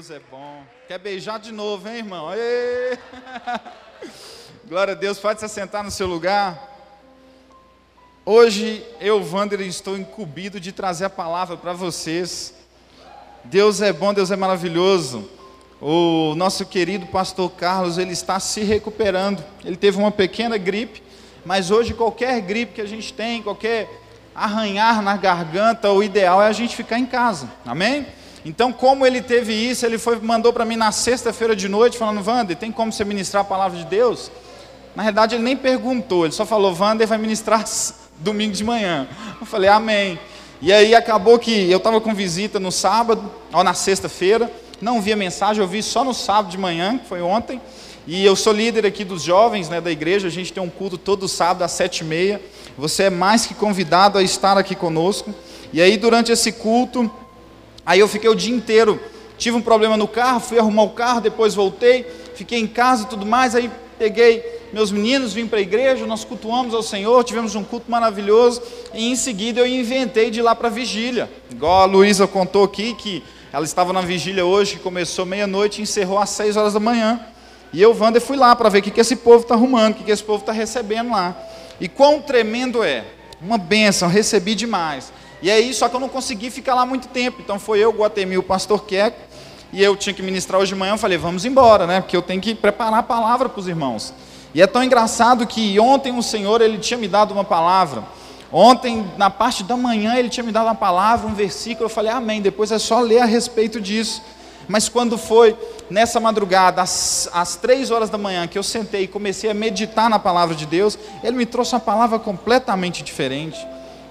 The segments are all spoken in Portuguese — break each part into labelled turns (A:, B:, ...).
A: Deus é bom. Quer beijar de novo, hein, irmão? Aê! Glória a Deus, pode se sentar no seu lugar. Hoje eu, Wander, estou incumbido de trazer a palavra para vocês. Deus é bom, Deus é maravilhoso. O nosso querido pastor Carlos, ele está se recuperando. Ele teve uma pequena gripe, mas hoje qualquer gripe que a gente tem, qualquer arranhar na garganta, o ideal é a gente ficar em casa. Amém? Então, como ele teve isso, ele foi mandou para mim na sexta-feira de noite, falando: Wander, tem como você ministrar a palavra de Deus? Na verdade, ele nem perguntou, ele só falou: Wander vai ministrar domingo de manhã. Eu falei: Amém. E aí acabou que eu estava com visita no sábado, ou na sexta-feira, não vi a mensagem, eu vi só no sábado de manhã, que foi ontem. E eu sou líder aqui dos jovens né, da igreja, a gente tem um culto todo sábado às sete e meia. Você é mais que convidado a estar aqui conosco. E aí, durante esse culto, Aí eu fiquei o dia inteiro, tive um problema no carro, fui arrumar o carro, depois voltei, fiquei em casa e tudo mais, aí peguei meus meninos, vim para a igreja, nós cultuamos ao Senhor, tivemos um culto maravilhoso, e em seguida eu inventei de ir lá para a vigília. Igual a Luísa contou aqui que ela estava na vigília hoje, que começou meia-noite e encerrou às seis horas da manhã. E eu, Wander, fui lá para ver o que, que esse povo está arrumando, o que, que esse povo está recebendo lá. E quão tremendo é! Uma bênção, recebi demais. E aí, só que eu não consegui ficar lá muito tempo. Então foi eu, Guatemi, o pastor Queco, e eu tinha que ministrar hoje de manhã. Eu falei, vamos embora, né? Porque eu tenho que preparar a palavra para os irmãos. E é tão engraçado que ontem o Senhor ele tinha me dado uma palavra. Ontem, na parte da manhã, ele tinha me dado uma palavra, um versículo. Eu falei, Amém. Depois é só ler a respeito disso. Mas quando foi nessa madrugada, às, às três horas da manhã, que eu sentei e comecei a meditar na palavra de Deus, ele me trouxe uma palavra completamente diferente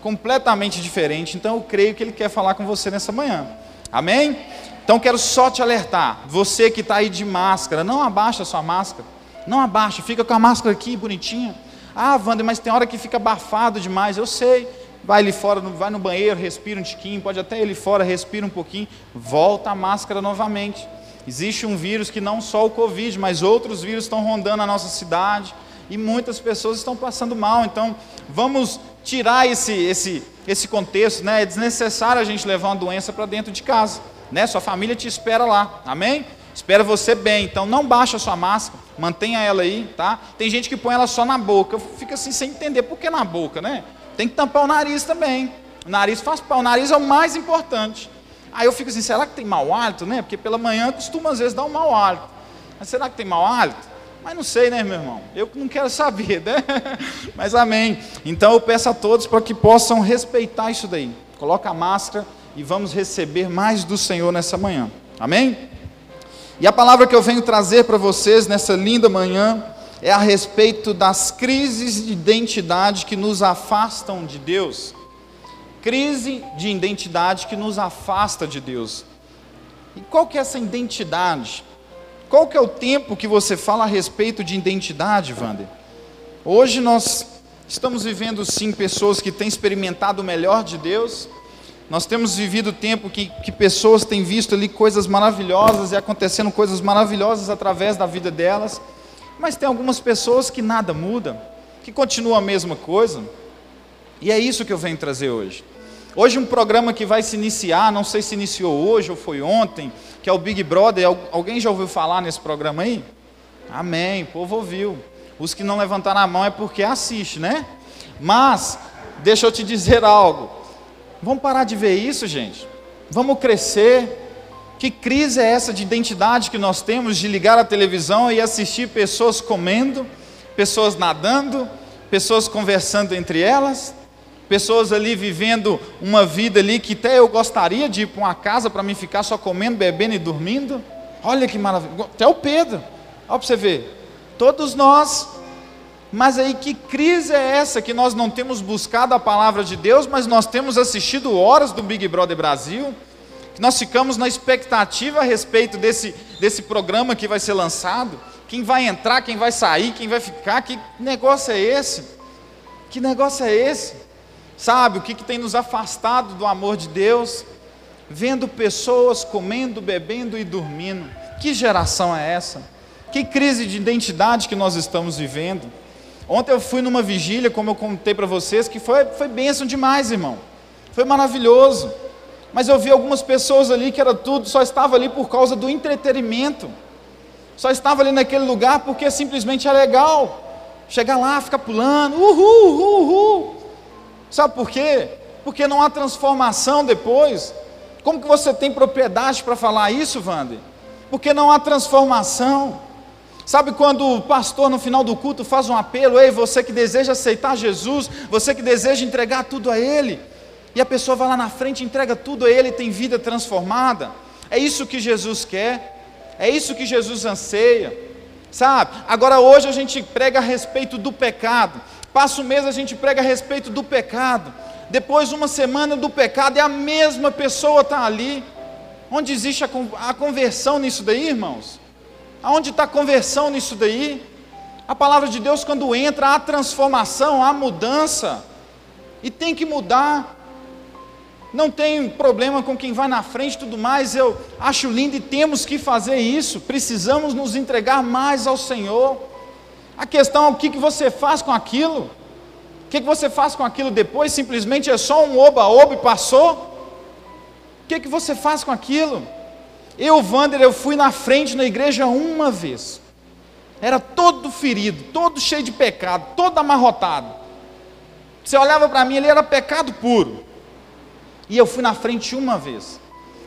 A: completamente diferente. Então eu creio que Ele quer falar com você nessa manhã. Amém? Então quero só te alertar, você que está aí de máscara, não abaixa a sua máscara, não abaixa, fica com a máscara aqui bonitinha. Ah, Wander, mas tem hora que fica abafado demais, eu sei. Vai ali fora, vai no banheiro, respira um tiquinho, pode até ir ali fora, respira um pouquinho, volta a máscara novamente. Existe um vírus que não só o Covid, mas outros vírus estão rondando a nossa cidade e muitas pessoas estão passando mal. Então, vamos tirar esse, esse, esse contexto, né? É desnecessário a gente levar uma doença para dentro de casa, né? Sua família te espera lá, amém? Espera você bem, então não baixa a sua máscara, mantenha ela aí, tá? Tem gente que põe ela só na boca, eu fico assim sem entender por que na boca, né? Tem que tampar o nariz também. O nariz faz o nariz é o mais importante. Aí eu fico assim, será que tem mau hálito, né? Porque pela manhã costuma às vezes dar um mau hálito. Mas será que tem mau hálito? Mas não sei, né, meu irmão? Eu não quero saber, né? Mas amém. Então eu peço a todos para que possam respeitar isso daí. Coloca a máscara e vamos receber mais do Senhor nessa manhã. Amém? E a palavra que eu venho trazer para vocês nessa linda manhã é a respeito das crises de identidade que nos afastam de Deus. Crise de identidade que nos afasta de Deus. E qual que é essa identidade? Qual que é o tempo que você fala a respeito de identidade, Wander? Hoje nós estamos vivendo sim pessoas que têm experimentado o melhor de Deus. Nós temos vivido tempo que, que pessoas têm visto ali coisas maravilhosas e acontecendo coisas maravilhosas através da vida delas. Mas tem algumas pessoas que nada muda, que continua a mesma coisa. E é isso que eu venho trazer hoje. Hoje um programa que vai se iniciar, não sei se iniciou hoje ou foi ontem, que é o Big Brother. Alguém já ouviu falar nesse programa aí? Amém, o povo ouviu. Os que não levantaram a mão é porque assiste, né? Mas, deixa eu te dizer algo. Vamos parar de ver isso, gente. Vamos crescer. Que crise é essa de identidade que nós temos de ligar a televisão e assistir pessoas comendo, pessoas nadando, pessoas conversando entre elas? Pessoas ali vivendo uma vida ali que até eu gostaria de ir para uma casa para mim ficar só comendo, bebendo e dormindo. Olha que maravilha. Até o Pedro. Olha para você ver. Todos nós. Mas aí que crise é essa que nós não temos buscado a palavra de Deus, mas nós temos assistido horas do Big Brother Brasil, que nós ficamos na expectativa a respeito desse, desse programa que vai ser lançado, quem vai entrar, quem vai sair, quem vai ficar, que negócio é esse? Que negócio é esse? Sabe o que, que tem nos afastado do amor de Deus? Vendo pessoas comendo, bebendo e dormindo. Que geração é essa? Que crise de identidade que nós estamos vivendo? Ontem eu fui numa vigília, como eu contei para vocês, que foi, foi bênção demais, irmão. Foi maravilhoso. Mas eu vi algumas pessoas ali que era tudo, só estava ali por causa do entretenimento. Só estava ali naquele lugar porque simplesmente é legal. Chegar lá, ficar pulando, uhul, uhul, uhul. Sabe por quê? Porque não há transformação depois. Como que você tem propriedade para falar isso, Wander? Porque não há transformação. Sabe quando o pastor no final do culto faz um apelo, ei, você que deseja aceitar Jesus, você que deseja entregar tudo a Ele, e a pessoa vai lá na frente, entrega tudo a Ele tem vida transformada. É isso que Jesus quer, é isso que Jesus anseia, sabe? Agora hoje a gente prega a respeito do pecado, passa um mês a gente prega a respeito do pecado, depois uma semana do pecado e a mesma pessoa está ali. Onde existe a conversão nisso daí, irmãos? Aonde está a conversão nisso daí? A palavra de Deus, quando entra, há transformação, há mudança, e tem que mudar. Não tem problema com quem vai na frente e tudo mais, eu acho lindo e temos que fazer isso, precisamos nos entregar mais ao Senhor. A questão é o que, que você faz com aquilo, o que, que você faz com aquilo depois, simplesmente é só um oba-oba e passou? O que, que você faz com aquilo? Eu, Wander, eu fui na frente na igreja uma vez, era todo ferido, todo cheio de pecado, todo amarrotado. Você olhava para mim, ele era pecado puro. E eu fui na frente uma vez.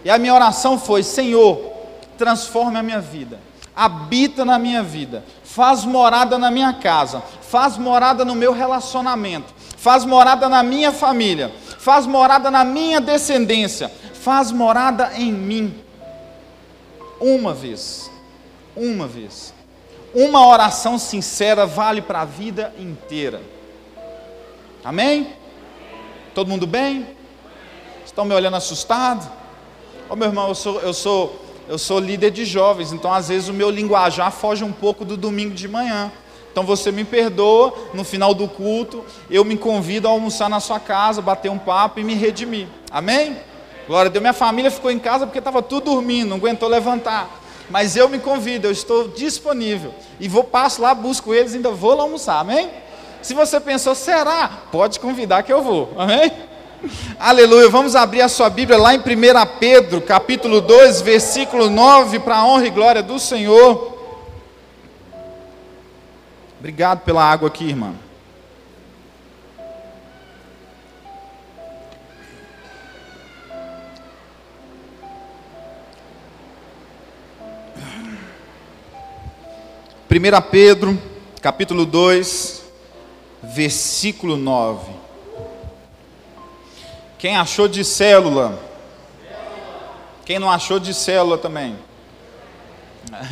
A: E a minha oração foi: Senhor, transforme a minha vida, habita na minha vida, faz morada na minha casa, faz morada no meu relacionamento, faz morada na minha família, faz morada na minha descendência, faz morada em mim. Uma vez, uma vez. Uma oração sincera vale para a vida inteira. Amém? Todo mundo bem? Estão me olhando assustado? Ô oh, meu irmão, eu sou, eu, sou, eu sou líder de jovens, então às vezes o meu linguajar foge um pouco do domingo de manhã. Então você me perdoa, no final do culto, eu me convido a almoçar na sua casa, bater um papo e me redimir. Amém? Glória a Deus. Minha família ficou em casa porque estava tudo dormindo, não aguentou levantar. Mas eu me convido, eu estou disponível. E vou, passo lá, busco eles, ainda vou lá almoçar. Amém? Se você pensou, será? Pode convidar que eu vou. Amém? Aleluia. Vamos abrir a sua Bíblia lá em 1 Pedro, capítulo 2, versículo 9, para a honra e glória do Senhor. Obrigado pela água aqui, irmã. Primeira Pedro, capítulo 2, versículo 9. Quem achou de célula? Quem não achou de célula também?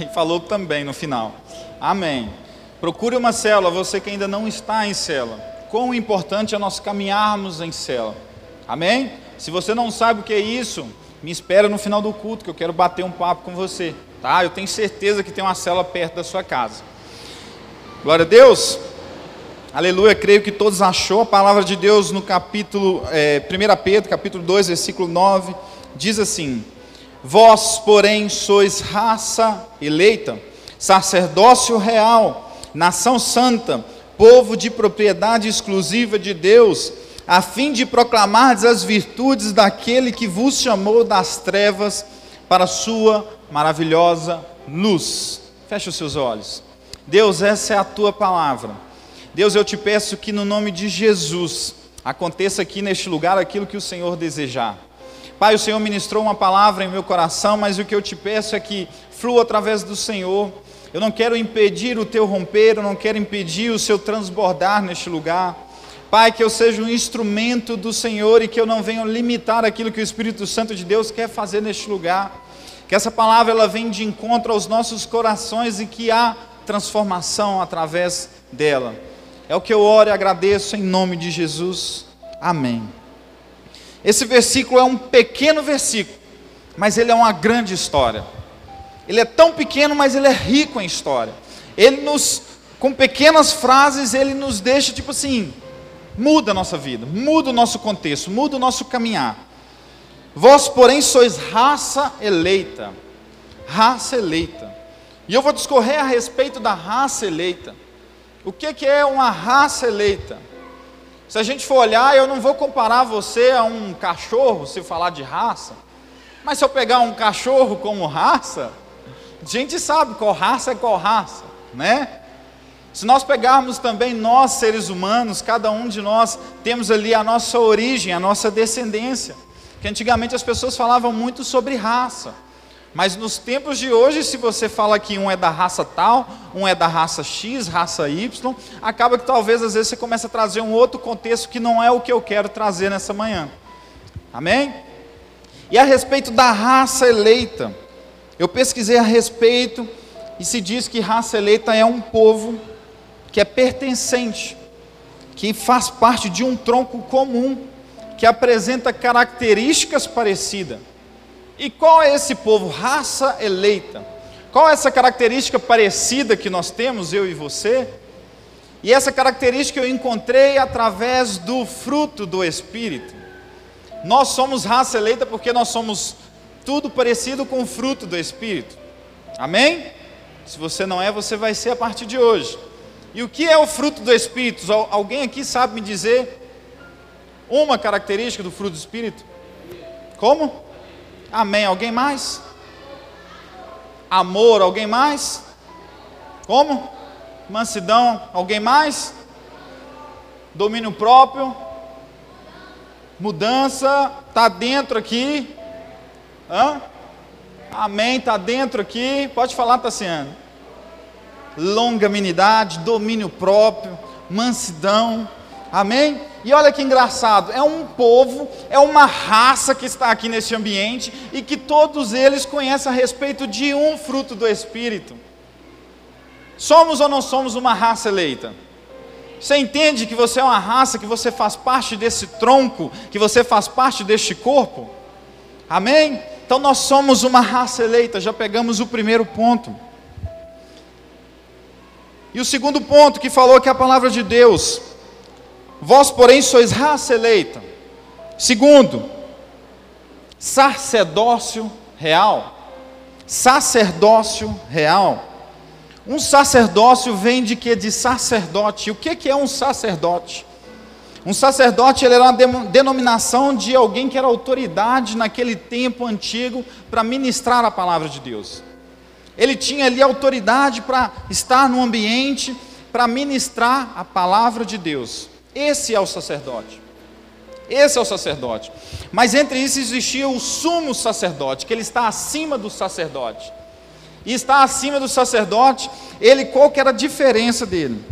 A: E falou também no final. Amém. Procure uma célula, você que ainda não está em célula. Quão importante é nós caminharmos em célula. Amém? Se você não sabe o que é isso, me espera no final do culto que eu quero bater um papo com você, tá? Eu tenho certeza que tem uma célula perto da sua casa. Glória a Deus. Aleluia, creio que todos achou a palavra de Deus no capítulo, é, 1 Pedro, capítulo 2, versículo 9, diz assim: Vós, porém, sois raça eleita, sacerdócio real, nação santa, povo de propriedade exclusiva de Deus, a fim de proclamar as virtudes daquele que vos chamou das trevas para a sua maravilhosa luz. Feche os seus olhos. Deus, essa é a tua palavra. Deus, eu te peço que no nome de Jesus aconteça aqui neste lugar aquilo que o Senhor desejar. Pai, o Senhor ministrou uma palavra em meu coração, mas o que eu te peço é que flua através do Senhor. Eu não quero impedir o teu romper, eu não quero impedir o seu transbordar neste lugar. Pai, que eu seja um instrumento do Senhor e que eu não venha limitar aquilo que o Espírito Santo de Deus quer fazer neste lugar. Que essa palavra ela venha de encontro aos nossos corações e que há transformação através dela. É o que eu oro e agradeço em nome de Jesus. Amém. Esse versículo é um pequeno versículo, mas ele é uma grande história. Ele é tão pequeno, mas ele é rico em história. Ele nos, com pequenas frases, ele nos deixa tipo assim, muda a nossa vida, muda o nosso contexto, muda o nosso caminhar. Vós, porém, sois raça eleita. Raça eleita. E eu vou discorrer a respeito da raça eleita. O que, que é uma raça eleita? Se a gente for olhar, eu não vou comparar você a um cachorro, se falar de raça. Mas se eu pegar um cachorro como raça, a gente sabe qual raça é qual raça, né? Se nós pegarmos também nós, seres humanos, cada um de nós temos ali a nossa origem, a nossa descendência. Que antigamente as pessoas falavam muito sobre raça. Mas nos tempos de hoje, se você fala que um é da raça tal, um é da raça X, raça Y, acaba que talvez às vezes você comece a trazer um outro contexto que não é o que eu quero trazer nessa manhã. Amém? E a respeito da raça eleita, eu pesquisei a respeito e se diz que raça eleita é um povo que é pertencente, que faz parte de um tronco comum, que apresenta características parecidas. E qual é esse povo? Raça eleita. Qual é essa característica parecida que nós temos, eu e você? E essa característica eu encontrei através do fruto do Espírito. Nós somos raça eleita porque nós somos tudo parecido com o fruto do Espírito. Amém? Se você não é, você vai ser a partir de hoje. E o que é o fruto do Espírito? Alguém aqui sabe me dizer uma característica do fruto do Espírito? Como? Amém. Alguém mais? Amor, alguém mais? Como? Mansidão, alguém mais? Domínio próprio? Mudança, está dentro aqui. Hã? Amém, está dentro aqui. Pode falar, Tassiano longanimidade, domínio próprio, mansidão. Amém? E olha que engraçado, é um povo, é uma raça que está aqui nesse ambiente e que todos eles conhecem a respeito de um fruto do Espírito. Somos ou não somos uma raça eleita? Você entende que você é uma raça, que você faz parte desse tronco, que você faz parte deste corpo? Amém? Então nós somos uma raça eleita, já pegamos o primeiro ponto. E o segundo ponto que falou que a palavra de Deus, vós, porém, sois raça eleita. Segundo, sacerdócio real. Sacerdócio real. Um sacerdócio vem de que? De sacerdote. O que, que é um sacerdote? Um sacerdote ele era uma denominação de alguém que era autoridade naquele tempo antigo para ministrar a palavra de Deus. Ele tinha ali autoridade para estar no ambiente, para ministrar a palavra de Deus. Esse é o sacerdote. Esse é o sacerdote. Mas entre isso existia o sumo sacerdote, que ele está acima do sacerdote. E está acima do sacerdote, ele qual que era a diferença dele?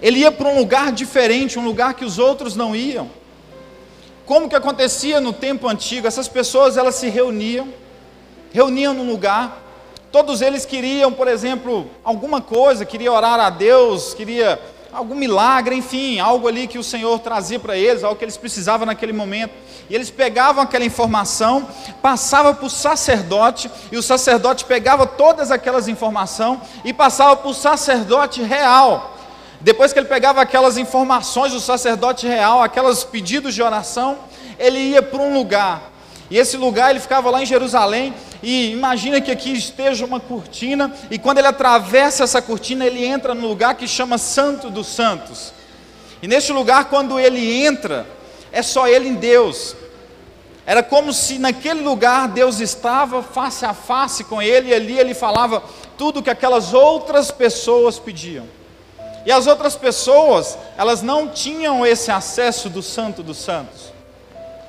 A: Ele ia para um lugar diferente, um lugar que os outros não iam. Como que acontecia no tempo antigo? Essas pessoas elas se reuniam, reuniam num lugar, Todos eles queriam, por exemplo, alguma coisa, queria orar a Deus, queria algum milagre, enfim, algo ali que o Senhor trazia para eles, algo que eles precisavam naquele momento. E eles pegavam aquela informação, passavam para o sacerdote, e o sacerdote pegava todas aquelas informações e passava para o sacerdote real. Depois que ele pegava aquelas informações do sacerdote real, aqueles pedidos de oração, ele ia para um lugar. E esse lugar ele ficava lá em Jerusalém, e imagina que aqui esteja uma cortina, e quando ele atravessa essa cortina, ele entra no lugar que chama Santo dos Santos. E neste lugar, quando ele entra, é só ele em Deus. Era como se naquele lugar Deus estava face a face com ele, e ali ele falava tudo que aquelas outras pessoas pediam. E as outras pessoas, elas não tinham esse acesso do Santo dos Santos.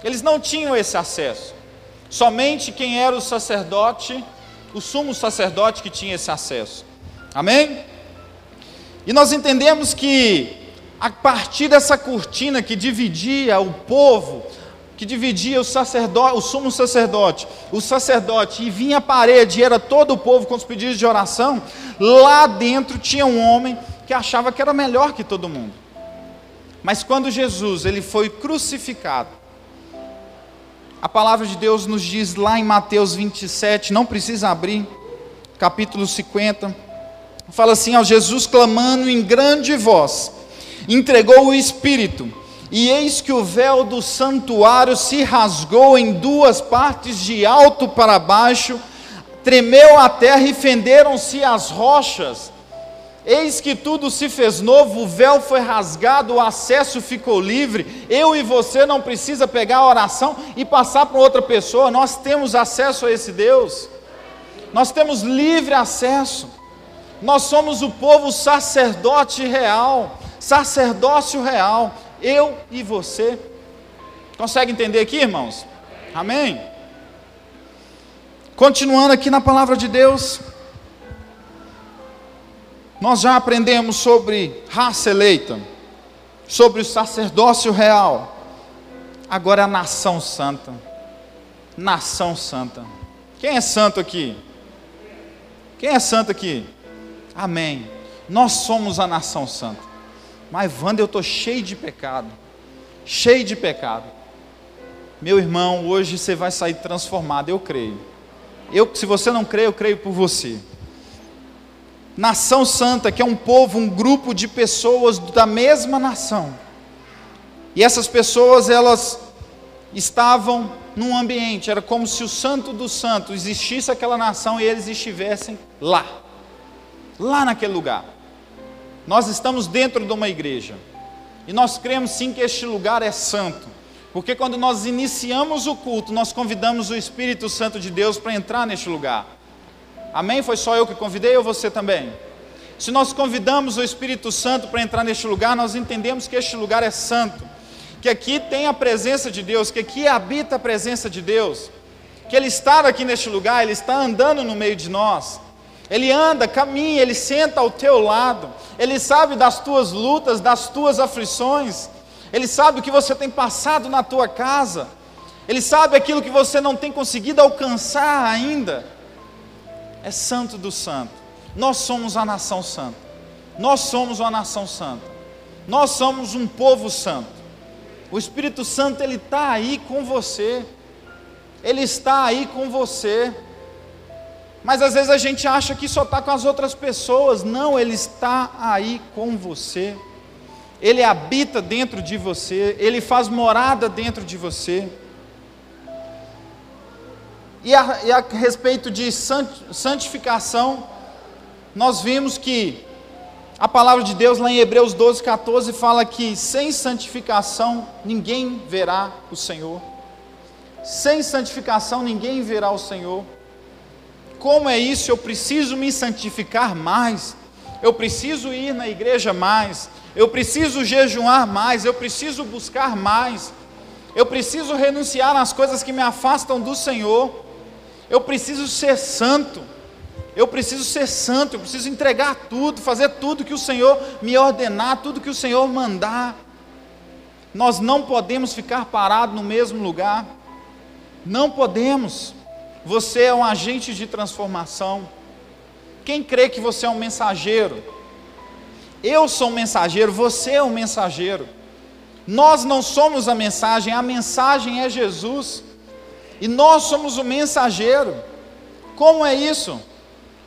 A: Eles não tinham esse acesso. Somente quem era o sacerdote, o sumo sacerdote que tinha esse acesso. Amém? E nós entendemos que a partir dessa cortina que dividia o povo, que dividia o sacerdote, o sumo sacerdote, o sacerdote e vinha a parede, e era todo o povo com os pedidos de oração, lá dentro tinha um homem que achava que era melhor que todo mundo. Mas quando Jesus ele foi crucificado, a palavra de Deus nos diz lá em Mateus 27, não precisa abrir, capítulo 50, fala assim: ao Jesus clamando em grande voz, entregou o Espírito, e eis que o véu do santuário se rasgou em duas partes, de alto para baixo, tremeu a terra e fenderam-se as rochas. Eis que tudo se fez novo, o véu foi rasgado, o acesso ficou livre. Eu e você não precisa pegar a oração e passar para outra pessoa. Nós temos acesso a esse Deus. Nós temos livre acesso. Nós somos o povo sacerdote real, sacerdócio real. Eu e você. Consegue entender aqui, irmãos? Amém? Continuando aqui na palavra de Deus. Nós já aprendemos sobre raça eleita, sobre o sacerdócio real. Agora a nação santa. Nação santa. Quem é santo aqui? Quem é santo aqui? Amém. Nós somos a nação santa. Mas, Wanda, eu estou cheio de pecado. Cheio de pecado. Meu irmão, hoje você vai sair transformado, eu creio. Eu, se você não crê, eu creio por você nação santa, que é um povo, um grupo de pessoas da mesma nação. E essas pessoas, elas estavam num ambiente, era como se o santo dos santos existisse aquela nação e eles estivessem lá. Lá naquele lugar. Nós estamos dentro de uma igreja. E nós cremos sim que este lugar é santo. Porque quando nós iniciamos o culto, nós convidamos o Espírito Santo de Deus para entrar neste lugar. Amém? Foi só eu que convidei ou você também? Se nós convidamos o Espírito Santo para entrar neste lugar, nós entendemos que este lugar é santo, que aqui tem a presença de Deus, que aqui habita a presença de Deus, que Ele está aqui neste lugar, Ele está andando no meio de nós. Ele anda, caminha, Ele senta ao teu lado, Ele sabe das tuas lutas, das tuas aflições, Ele sabe o que você tem passado na tua casa, Ele sabe aquilo que você não tem conseguido alcançar ainda é santo do santo. Nós somos a nação santa. Nós somos uma nação santa. Nós somos um povo santo. O Espírito Santo ele está aí com você. Ele está aí com você. Mas às vezes a gente acha que só está com as outras pessoas. Não, ele está aí com você. Ele habita dentro de você. Ele faz morada dentro de você. E a, e a respeito de santificação, nós vimos que a palavra de Deus lá em Hebreus 12, 14 fala que sem santificação ninguém verá o Senhor. Sem santificação ninguém verá o Senhor. Como é isso? Eu preciso me santificar mais. Eu preciso ir na igreja mais. Eu preciso jejuar mais. Eu preciso buscar mais. Eu preciso renunciar às coisas que me afastam do Senhor. Eu preciso ser santo. Eu preciso ser santo, eu preciso entregar tudo, fazer tudo que o Senhor me ordenar, tudo que o Senhor mandar. Nós não podemos ficar parados no mesmo lugar. Não podemos. Você é um agente de transformação. Quem crê que você é um mensageiro? Eu sou um mensageiro, você é um mensageiro. Nós não somos a mensagem, a mensagem é Jesus. E nós somos o mensageiro. Como é isso?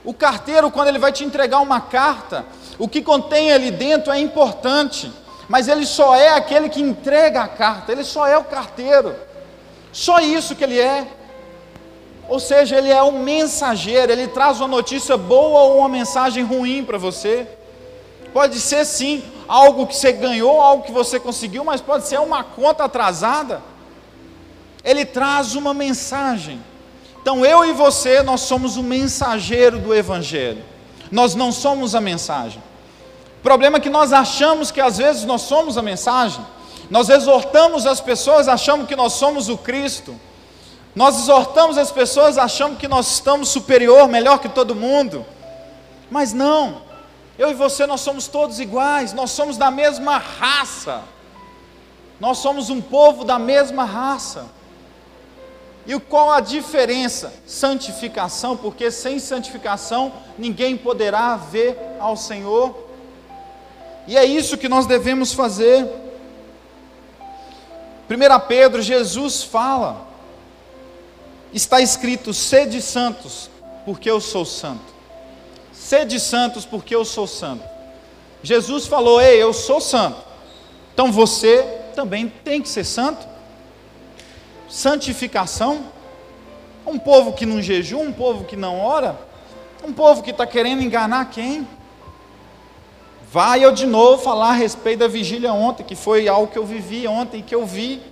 A: O carteiro, quando ele vai te entregar uma carta, o que contém ali dentro é importante, mas ele só é aquele que entrega a carta, ele só é o carteiro. Só isso que ele é. Ou seja, ele é um mensageiro, ele traz uma notícia boa ou uma mensagem ruim para você. Pode ser sim algo que você ganhou, algo que você conseguiu, mas pode ser uma conta atrasada ele traz uma mensagem. Então eu e você, nós somos o mensageiro do Evangelho, nós não somos a mensagem. O problema é que nós achamos que às vezes nós somos a mensagem, nós exortamos as pessoas achando que nós somos o Cristo, nós exortamos as pessoas achando que nós estamos superior, melhor que todo mundo, mas não, eu e você nós somos todos iguais, nós somos da mesma raça, nós somos um povo da mesma raça. E qual a diferença? Santificação, porque sem santificação ninguém poderá ver ao Senhor. E é isso que nós devemos fazer. 1 Pedro, Jesus fala, está escrito: sede santos, porque eu sou santo. Sede santos, porque eu sou santo. Jesus falou: Ei, eu sou santo. Então você também tem que ser santo santificação? Um povo que não jejum, um povo que não ora, um povo que está querendo enganar quem? Vai eu de novo falar a respeito da vigília ontem, que foi algo que eu vivi ontem, que eu vi.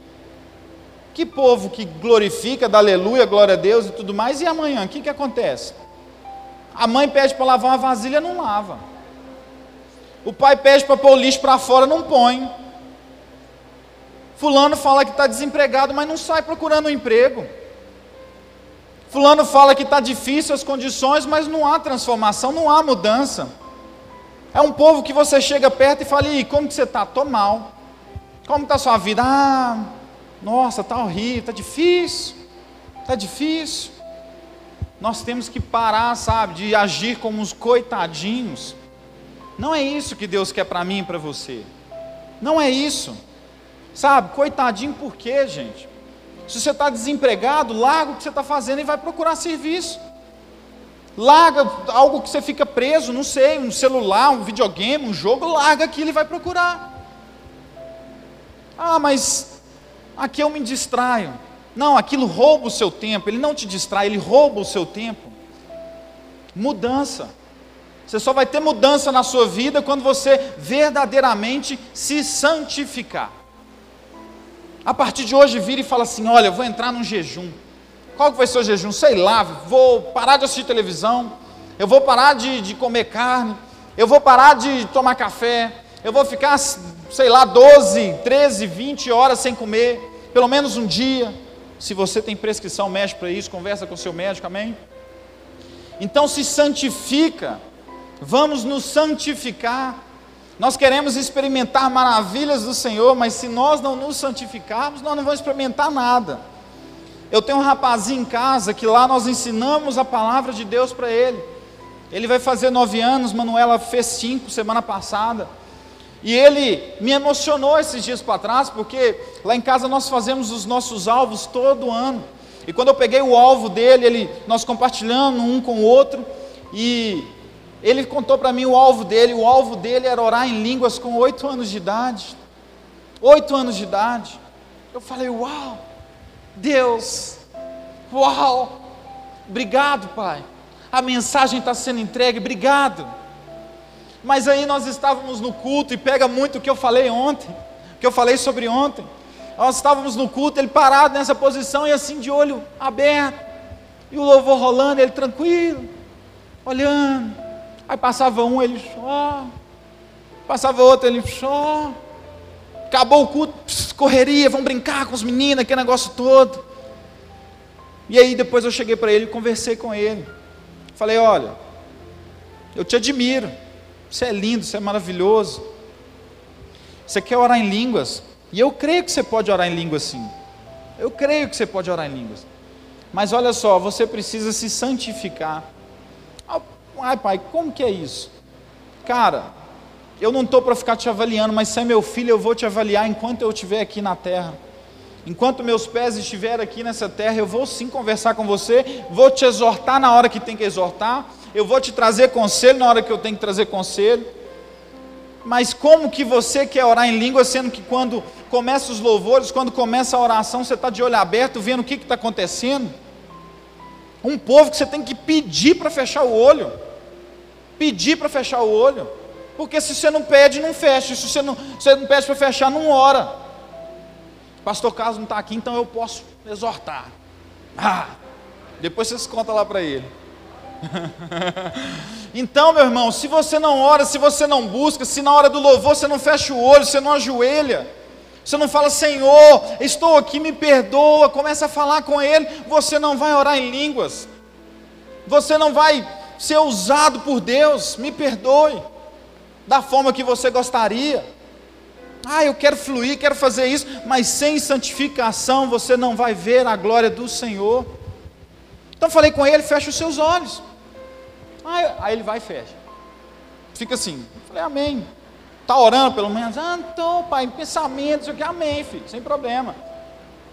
A: Que povo que glorifica, dá aleluia, glória a Deus e tudo mais, e amanhã, o que, que acontece? A mãe pede para lavar uma vasilha, não lava. O pai pede para pôr o lixo para fora, não põe. Fulano fala que está desempregado, mas não sai procurando um emprego. Fulano fala que está difícil as condições, mas não há transformação, não há mudança. É um povo que você chega perto e fala, e como que você está? Estou mal. Como está a sua vida? Ah, nossa, está horrível, está difícil, está difícil. Nós temos que parar, sabe, de agir como uns coitadinhos. Não é isso que Deus quer para mim e para você. Não é isso. Sabe, coitadinho por quê, gente? Se você está desempregado, larga o que você está fazendo e vai procurar serviço. Larga algo que você fica preso, não sei, um celular, um videogame, um jogo, larga aquilo e vai procurar. Ah, mas aqui eu me distraio. Não, aquilo rouba o seu tempo, ele não te distrai, ele rouba o seu tempo. Mudança. Você só vai ter mudança na sua vida quando você verdadeiramente se santificar. A partir de hoje vira e fala assim: olha, eu vou entrar num jejum. Qual que vai ser o jejum? Sei lá, vou parar de assistir televisão, eu vou parar de, de comer carne, eu vou parar de tomar café, eu vou ficar, sei lá, 12, 13, 20 horas sem comer pelo menos um dia. Se você tem prescrição médica para isso, conversa com seu médico, amém? Então se santifica, vamos nos santificar. Nós queremos experimentar maravilhas do Senhor, mas se nós não nos santificarmos, nós não vamos experimentar nada. Eu tenho um rapazinho em casa que lá nós ensinamos a palavra de Deus para ele. Ele vai fazer nove anos, Manuela fez cinco semana passada. E ele me emocionou esses dias para trás, porque lá em casa nós fazemos os nossos alvos todo ano. E quando eu peguei o alvo dele, ele, nós compartilhando um com o outro, e ele contou para mim o alvo dele. O alvo dele era orar em línguas com oito anos de idade. Oito anos de idade. Eu falei, uau, Deus, uau, obrigado, Pai. A mensagem está sendo entregue, obrigado. Mas aí nós estávamos no culto e pega muito o que eu falei ontem, o que eu falei sobre ontem. Nós estávamos no culto, ele parado nessa posição e assim de olho aberto, e o louvor rolando, ele tranquilo, olhando. Aí passava um, ele só, passava outro, ele só. Acabou o culto, correria, vamos brincar com os meninos, aquele negócio todo. E aí depois eu cheguei para ele conversei com ele. Falei, olha, eu te admiro. Você é lindo, você é maravilhoso. Você quer orar em línguas? E eu creio que você pode orar em línguas sim. Eu creio que você pode orar em línguas. Mas olha só, você precisa se santificar. Ai, pai, como que é isso? Cara, eu não estou para ficar te avaliando, mas se é meu filho, eu vou te avaliar enquanto eu estiver aqui na terra. Enquanto meus pés estiverem aqui nessa terra, eu vou sim conversar com você, vou te exortar na hora que tem que exortar, eu vou te trazer conselho na hora que eu tenho que trazer conselho. Mas como que você quer orar em língua, sendo que quando começa os louvores, quando começa a oração, você está de olho aberto, vendo o que está acontecendo? Um povo que você tem que pedir para fechar o olho. Pedir para fechar o olho. Porque se você não pede, não fecha. Se você não, você não pede para fechar, não ora. Pastor Carlos não está aqui, então eu posso exortar. Ah, depois vocês contam lá para ele. então, meu irmão, se você não ora, se você não busca, se na hora do louvor você não fecha o olho, você não ajoelha, você não fala, Senhor, estou aqui, me perdoa, começa a falar com Ele, você não vai orar em línguas, você não vai ser usado por Deus, me perdoe, da forma que você gostaria. Ah, eu quero fluir, quero fazer isso, mas sem santificação você não vai ver a glória do Senhor. Então falei com ele, fecha os seus olhos. Aí, aí ele vai e fecha. Fica assim. Falei, amém. Está orando pelo menos? Ah, então, pai, pensamentos, o que? Amém, filho, sem problema.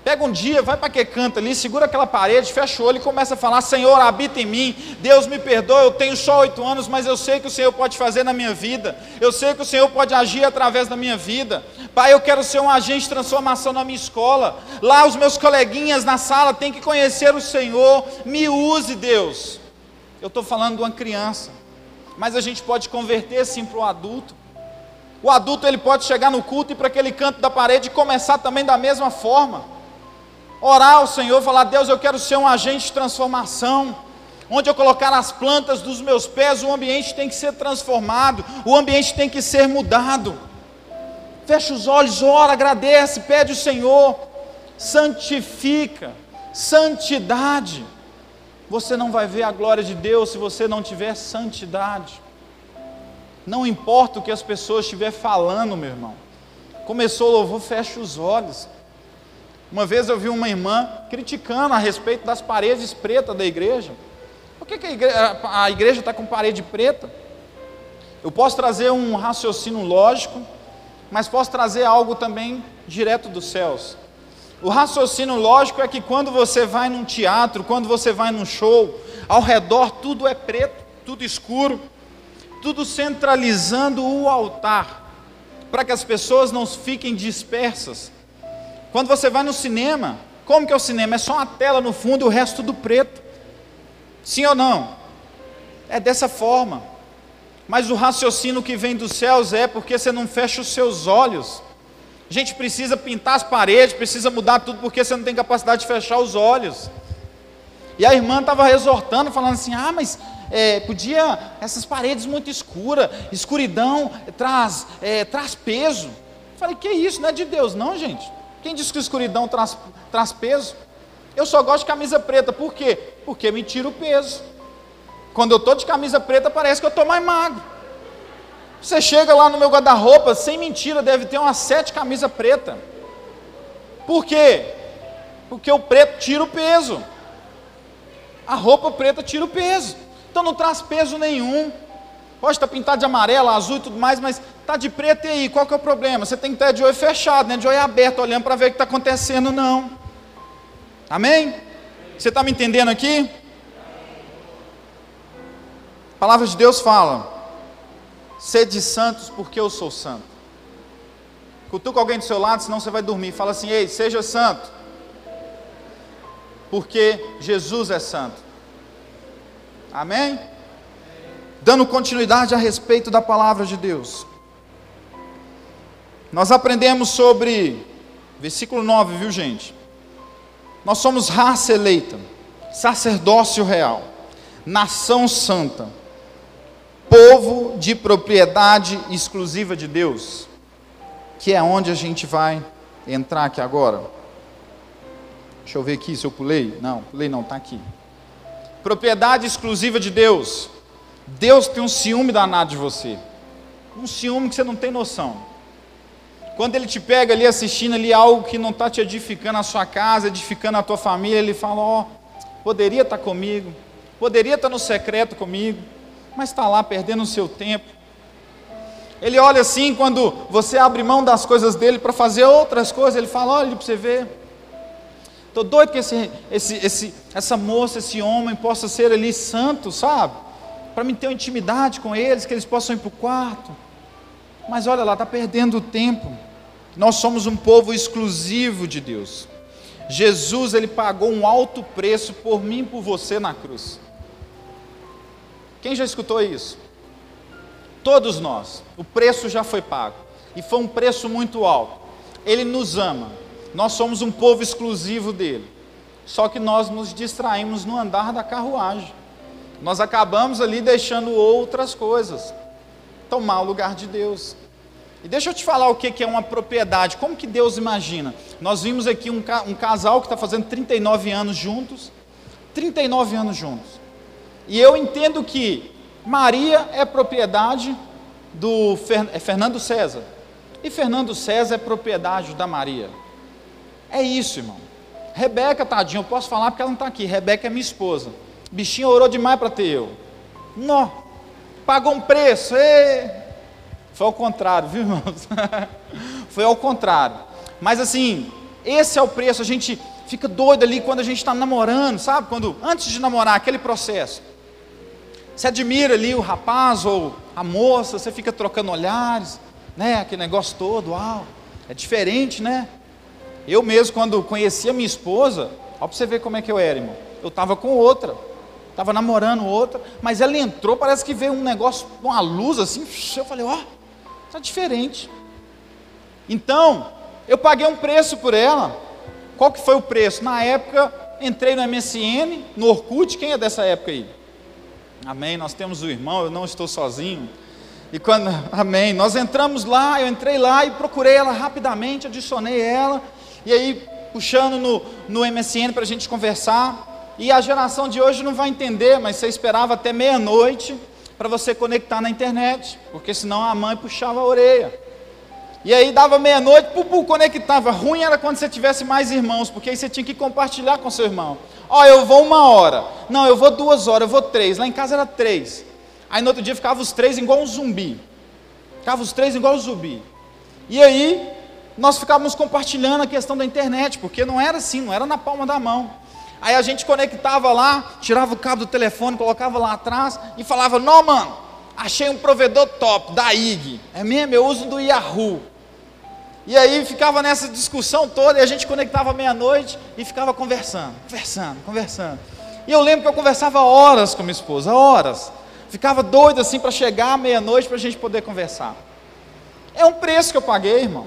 A: Pega um dia, vai para que canta ali, segura aquela parede, fecha o olho e começa a falar: Senhor, habita em mim. Deus me perdoa, eu tenho só oito anos, mas eu sei que o Senhor pode fazer na minha vida. Eu sei que o Senhor pode agir através da minha vida. Pai, eu quero ser um agente de transformação na minha escola. Lá os meus coleguinhas na sala têm que conhecer o Senhor. Me use, Deus. Eu estou falando de uma criança, mas a gente pode converter sim para o adulto. O adulto ele pode chegar no culto e para aquele canto da parede e começar também da mesma forma. Orar ao Senhor, falar: Deus, eu quero ser um agente de transformação. Onde eu colocar as plantas dos meus pés, o ambiente tem que ser transformado, o ambiente tem que ser mudado. Fecha os olhos, ora, agradece, pede o Senhor, santifica, santidade. Você não vai ver a glória de Deus se você não tiver santidade. Não importa o que as pessoas estiver falando, meu irmão. Começou o louvor, fecha os olhos. Uma vez eu vi uma irmã criticando a respeito das paredes pretas da igreja. Por que, que a igreja está com parede preta? Eu posso trazer um raciocínio lógico, mas posso trazer algo também direto dos céus. O raciocínio lógico é que quando você vai num teatro, quando você vai num show, ao redor tudo é preto, tudo escuro tudo centralizando o altar, para que as pessoas não fiquem dispersas. Quando você vai no cinema, como que é o cinema? É só uma tela no fundo e o resto tudo preto. Sim ou não? É dessa forma. Mas o raciocínio que vem dos céus é porque você não fecha os seus olhos. A gente precisa pintar as paredes, precisa mudar tudo porque você não tem capacidade de fechar os olhos. E a irmã estava exortando, falando assim: ah, mas é, podia, essas paredes muito escuras, escuridão traz, é, traz peso. Eu falei, que isso, não é de Deus, não, gente. Quem disse que escuridão traz, traz peso? Eu só gosto de camisa preta, por quê? Porque me tira o peso. Quando eu estou de camisa preta, parece que eu estou mais magro. Você chega lá no meu guarda-roupa, sem mentira, deve ter umas sete camisas pretas. Por quê? Porque o preto tira o peso. A roupa preta tira o peso. Então não traz peso nenhum. Pode estar pintado de amarelo, azul e tudo mais, mas está de preto e aí, qual que é o problema? Você tem que estar de olho fechado, né? de olho aberto, olhando para ver o que está acontecendo, não. Amém? Você está me entendendo aqui? A palavra de Deus fala: sede santos porque eu sou santo. Cutuca alguém do seu lado, senão você vai dormir. Fala assim: ei, seja santo, porque Jesus é santo. Amém? Dando continuidade a respeito da palavra de Deus. Nós aprendemos sobre, versículo 9, viu gente? Nós somos raça eleita, sacerdócio real, nação santa, povo de propriedade exclusiva de Deus, que é onde a gente vai entrar aqui agora. Deixa eu ver aqui se eu pulei. Não, pulei não, está aqui propriedade exclusiva de Deus. Deus tem um ciúme danado de você. Um ciúme que você não tem noção. Quando ele te pega ali assistindo ali algo que não está te edificando a sua casa, edificando a tua família, ele fala: Ó, oh, poderia estar tá comigo, poderia estar tá no secreto comigo, mas está lá perdendo o seu tempo. Ele olha assim quando você abre mão das coisas dele para fazer outras coisas, ele fala: olha para você ver. Estou doido que esse, esse, esse, essa moça, esse homem possa ser ali santo, sabe? Para mim ter uma intimidade com eles, que eles possam ir para o quarto. Mas olha lá, está perdendo o tempo. Nós somos um povo exclusivo de Deus. Jesus, ele pagou um alto preço por mim e por você na cruz. Quem já escutou isso? Todos nós. O preço já foi pago. E foi um preço muito alto. Ele nos ama nós somos um povo exclusivo dele. Só que nós nos distraímos no andar da carruagem. Nós acabamos ali deixando outras coisas tomar o lugar de Deus. E deixa eu te falar o que é uma propriedade, como que Deus imagina. Nós vimos aqui um, um casal que está fazendo 39 anos juntos, 39 anos juntos. E eu entendo que Maria é propriedade do é Fernando César, e Fernando César é propriedade da Maria. É isso, irmão. Rebeca, tadinho, eu posso falar porque ela não está aqui. Rebeca é minha esposa. Bichinho orou demais para ter eu. Nó. Pagou um preço. Foi ao contrário, viu, irmãos? Foi ao contrário. Mas assim, esse é o preço. A gente fica doido ali quando a gente está namorando, sabe? Quando antes de namorar, aquele processo. Você admira ali o rapaz ou a moça, você fica trocando olhares, né? Aquele negócio todo, uau. É diferente, né? Eu mesmo, quando conheci a minha esposa, ó para você ver como é que eu era, irmão. Eu estava com outra, estava namorando outra, mas ela entrou, parece que veio um negócio, uma luz assim, eu falei, ó, Está diferente. Então, eu paguei um preço por ela. Qual que foi o preço? Na época, entrei no MSN, no Orkut, quem é dessa época aí? Amém, nós temos o irmão, eu não estou sozinho. E quando, amém, nós entramos lá, eu entrei lá e procurei ela rapidamente, adicionei ela, e aí puxando no, no MSN para a gente conversar. E a geração de hoje não vai entender, mas você esperava até meia-noite para você conectar na internet, porque senão a mãe puxava a orelha. E aí dava meia-noite, pupu, conectava. Ruim era quando você tivesse mais irmãos, porque aí você tinha que compartilhar com seu irmão. Ó, oh, eu vou uma hora. Não, eu vou duas horas, eu vou três. Lá em casa era três. Aí no outro dia ficava os três igual um zumbi. Ficava os três igual um zumbi. E aí, nós ficávamos compartilhando a questão da internet, porque não era assim, não era na palma da mão. Aí a gente conectava lá, tirava o cabo do telefone, colocava lá atrás e falava: Não, mano, achei um provedor top, da IG. É mesmo? Eu uso do Yahoo. E aí ficava nessa discussão toda e a gente conectava meia-noite e ficava conversando, conversando, conversando. E eu lembro que eu conversava horas com minha esposa, horas. Ficava doido assim para chegar meia-noite para a gente poder conversar. É um preço que eu paguei, irmão.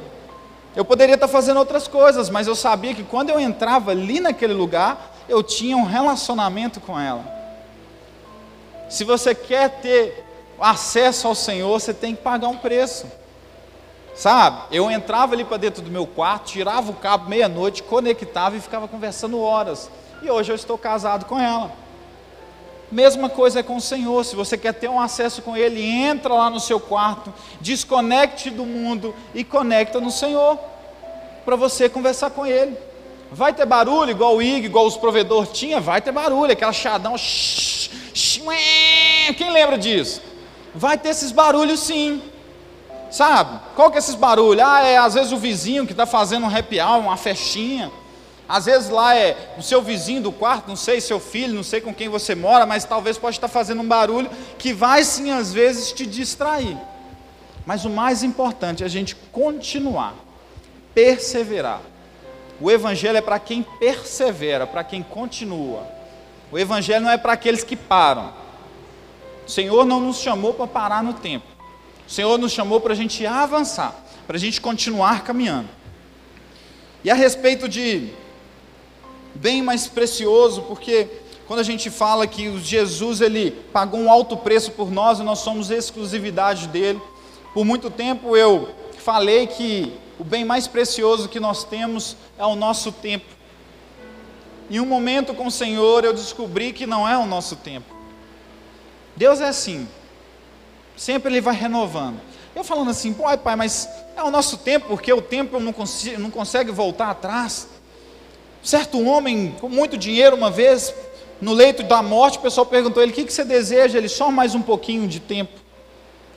A: Eu poderia estar fazendo outras coisas, mas eu sabia que quando eu entrava ali naquele lugar, eu tinha um relacionamento com ela. Se você quer ter acesso ao Senhor, você tem que pagar um preço. Sabe? Eu entrava ali para dentro do meu quarto, tirava o cabo meia-noite, conectava e ficava conversando horas. E hoje eu estou casado com ela. Mesma coisa é com o Senhor. Se você quer ter um acesso com Ele, entra lá no seu quarto, desconecte do mundo e conecta no Senhor para você conversar com Ele. Vai ter barulho, igual o IG, igual os provedores tinha, vai ter barulho, aquela chadão. quem lembra disso? Vai ter esses barulhos sim. Sabe? Qual que é esses barulhos? Ah, é às vezes o vizinho que está fazendo um happy hour, uma festinha. Às vezes lá é o seu vizinho do quarto, não sei, seu filho, não sei com quem você mora, mas talvez pode estar fazendo um barulho que vai sim às vezes te distrair. Mas o mais importante é a gente continuar, perseverar. O Evangelho é para quem persevera, para quem continua. O Evangelho não é para aqueles que param. O Senhor não nos chamou para parar no tempo. O Senhor nos chamou para a gente avançar, para a gente continuar caminhando. E a respeito de bem mais precioso, porque quando a gente fala que Jesus ele pagou um alto preço por nós e nós somos exclusividade dele. Por muito tempo eu falei que o bem mais precioso que nós temos é o nosso tempo. Em um momento com o Senhor, eu descobri que não é o nosso tempo. Deus é assim, sempre Ele vai renovando. Eu falando assim, pai, pai, mas é o nosso tempo, porque o tempo não, consigo, não consegue voltar atrás. Certo homem com muito dinheiro, uma vez, no leito da morte, o pessoal perguntou ele: o que, que você deseja? Ele, só mais um pouquinho de tempo.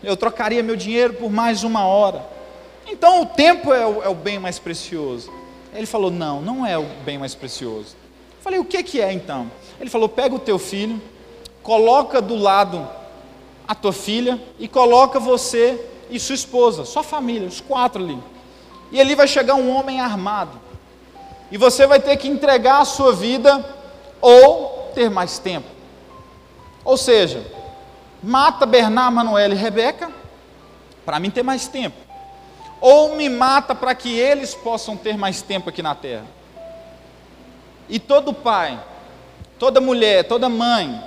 A: Eu trocaria meu dinheiro por mais uma hora. Então o tempo é o, é o bem mais precioso. Ele falou: Não, não é o bem mais precioso. Eu falei: O que, que é então? Ele falou: Pega o teu filho, coloca do lado a tua filha e coloca você e sua esposa, sua família, os quatro ali. E ali vai chegar um homem armado. E você vai ter que entregar a sua vida ou ter mais tempo. Ou seja, mata Bernard, Manuel e Rebeca para mim ter mais tempo ou me mata para que eles possam ter mais tempo aqui na terra. E todo pai, toda mulher, toda mãe,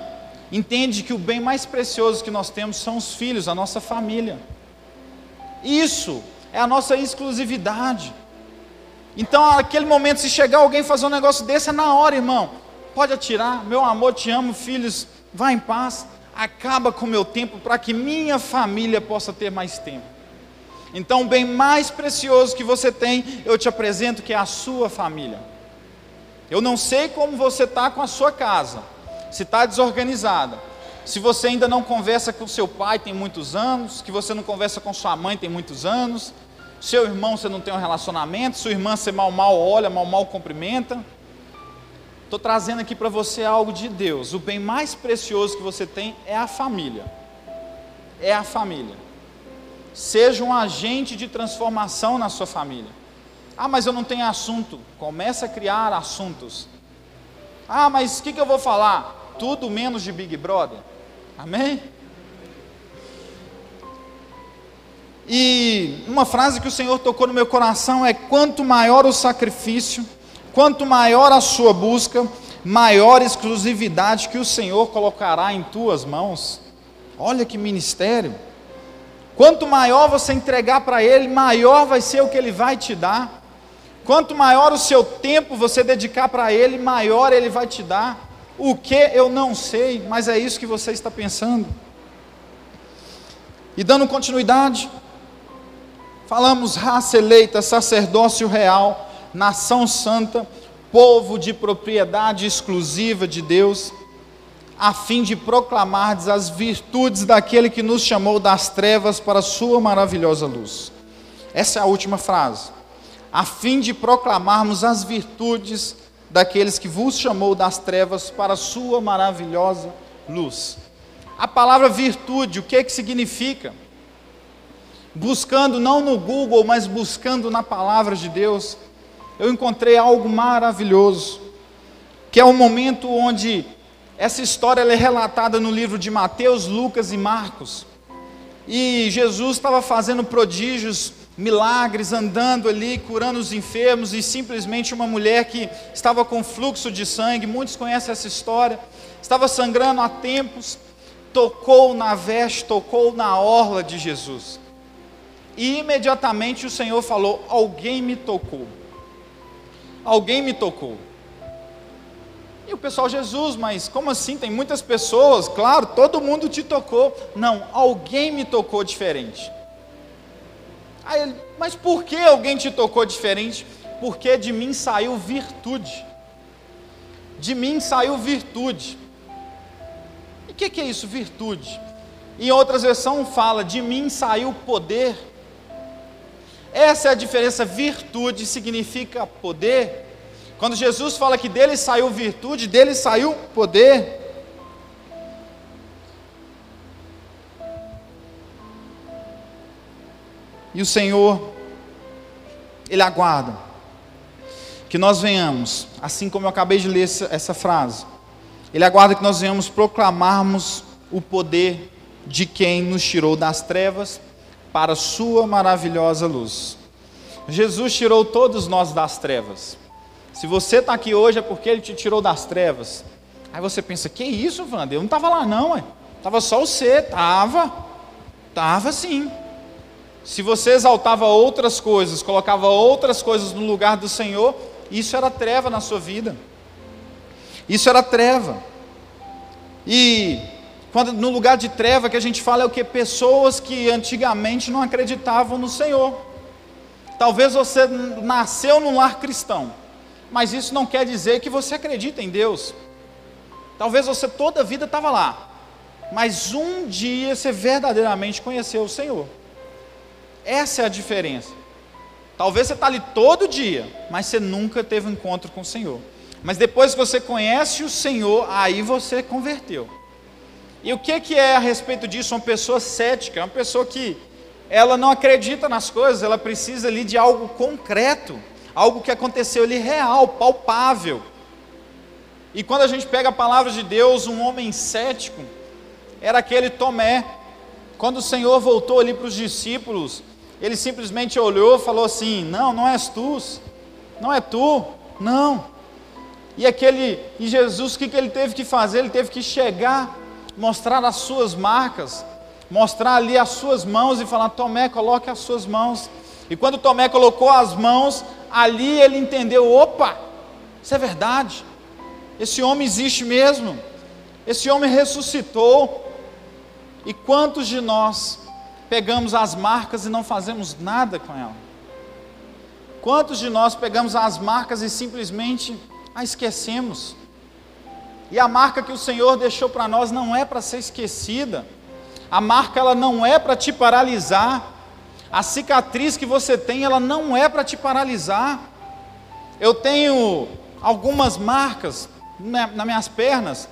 A: entende que o bem mais precioso que nós temos são os filhos, a nossa família. Isso é a nossa exclusividade. Então, naquele momento, se chegar alguém fazer um negócio desse, é na hora, irmão. Pode atirar, meu amor, te amo, filhos, vá em paz. Acaba com o meu tempo para que minha família possa ter mais tempo. Então, o bem mais precioso que você tem, eu te apresento que é a sua família. Eu não sei como você está com a sua casa, se está desorganizada, se você ainda não conversa com seu pai tem muitos anos, que você não conversa com sua mãe tem muitos anos, seu irmão você não tem um relacionamento, sua irmã você mal mal olha, mal mal cumprimenta. Estou trazendo aqui para você algo de Deus. O bem mais precioso que você tem é a família. É a família. Seja um agente de transformação na sua família. Ah, mas eu não tenho assunto. Comece a criar assuntos. Ah, mas o que, que eu vou falar? Tudo menos de Big Brother. Amém? E uma frase que o Senhor tocou no meu coração é: quanto maior o sacrifício, quanto maior a sua busca, maior exclusividade que o Senhor colocará em tuas mãos. Olha que ministério. Quanto maior você entregar para Ele, maior vai ser o que Ele vai te dar. Quanto maior o seu tempo você dedicar para Ele, maior Ele vai te dar. O que eu não sei, mas é isso que você está pensando. E dando continuidade, falamos raça eleita, sacerdócio real, nação santa, povo de propriedade exclusiva de Deus, a fim de proclamar as virtudes daquele que nos chamou das trevas para a sua maravilhosa luz. Essa é a última frase. A fim de proclamarmos as virtudes daqueles que vos chamou das trevas para a sua maravilhosa luz. A palavra virtude, o que é que significa? Buscando não no Google, mas buscando na palavra de Deus, eu encontrei algo maravilhoso, que é o um momento onde essa história é relatada no livro de Mateus, Lucas e Marcos. E Jesus estava fazendo prodígios, milagres, andando ali, curando os enfermos, e simplesmente uma mulher que estava com fluxo de sangue, muitos conhecem essa história, estava sangrando há tempos, tocou na veste, tocou na orla de Jesus. E imediatamente o Senhor falou: Alguém me tocou. Alguém me tocou. E o pessoal, Jesus, mas como assim? Tem muitas pessoas, claro, todo mundo te tocou. Não, alguém me tocou diferente. Aí ele, mas por que alguém te tocou diferente? Porque de mim saiu virtude. De mim saiu virtude. E o que, que é isso, virtude? Em outras versões fala, de mim saiu poder. Essa é a diferença, virtude significa poder, quando Jesus fala que dele saiu virtude, dele saiu poder. E o Senhor, Ele aguarda que nós venhamos, assim como eu acabei de ler essa, frase, Ele aguarda que nós venhamos proclamarmos o poder de quem nos tirou das trevas para a Sua maravilhosa luz. Jesus tirou todos nós das trevas. Se você está aqui hoje é porque ele te tirou das trevas. Aí você pensa, que isso, Wander? Eu não estava lá não, ué. Estava só você, estava. Estava sim. Se você exaltava outras coisas, colocava outras coisas no lugar do Senhor, isso era treva na sua vida. Isso era treva. E quando no lugar de treva que a gente fala é o que pessoas que antigamente não acreditavam no Senhor. Talvez você nasceu num lar cristão mas isso não quer dizer que você acredita em Deus. Talvez você toda a vida estava lá, mas um dia você verdadeiramente conheceu o Senhor. Essa é a diferença. Talvez você está ali todo dia, mas você nunca teve um encontro com o Senhor. Mas depois que você conhece o Senhor, aí você converteu. E o que, que é a respeito disso? Uma pessoa cética, uma pessoa que ela não acredita nas coisas, ela precisa ali de algo concreto algo que aconteceu ali real, palpável. E quando a gente pega a palavra de Deus, um homem cético era aquele Tomé. Quando o Senhor voltou ali para os discípulos, ele simplesmente olhou e falou assim: Não, não és tu, não é tu, não. E aquele, e Jesus, o que, que ele teve que fazer? Ele teve que chegar, mostrar as suas marcas, mostrar ali as suas mãos e falar: Tomé, coloque as suas mãos. E quando Tomé colocou as mãos, ali ele entendeu: opa, isso é verdade, esse homem existe mesmo, esse homem ressuscitou. E quantos de nós pegamos as marcas e não fazemos nada com ela? Quantos de nós pegamos as marcas e simplesmente a esquecemos? E a marca que o Senhor deixou para nós não é para ser esquecida. A marca ela não é para te paralisar. A cicatriz que você tem, ela não é para te paralisar. Eu tenho algumas marcas nas minhas pernas,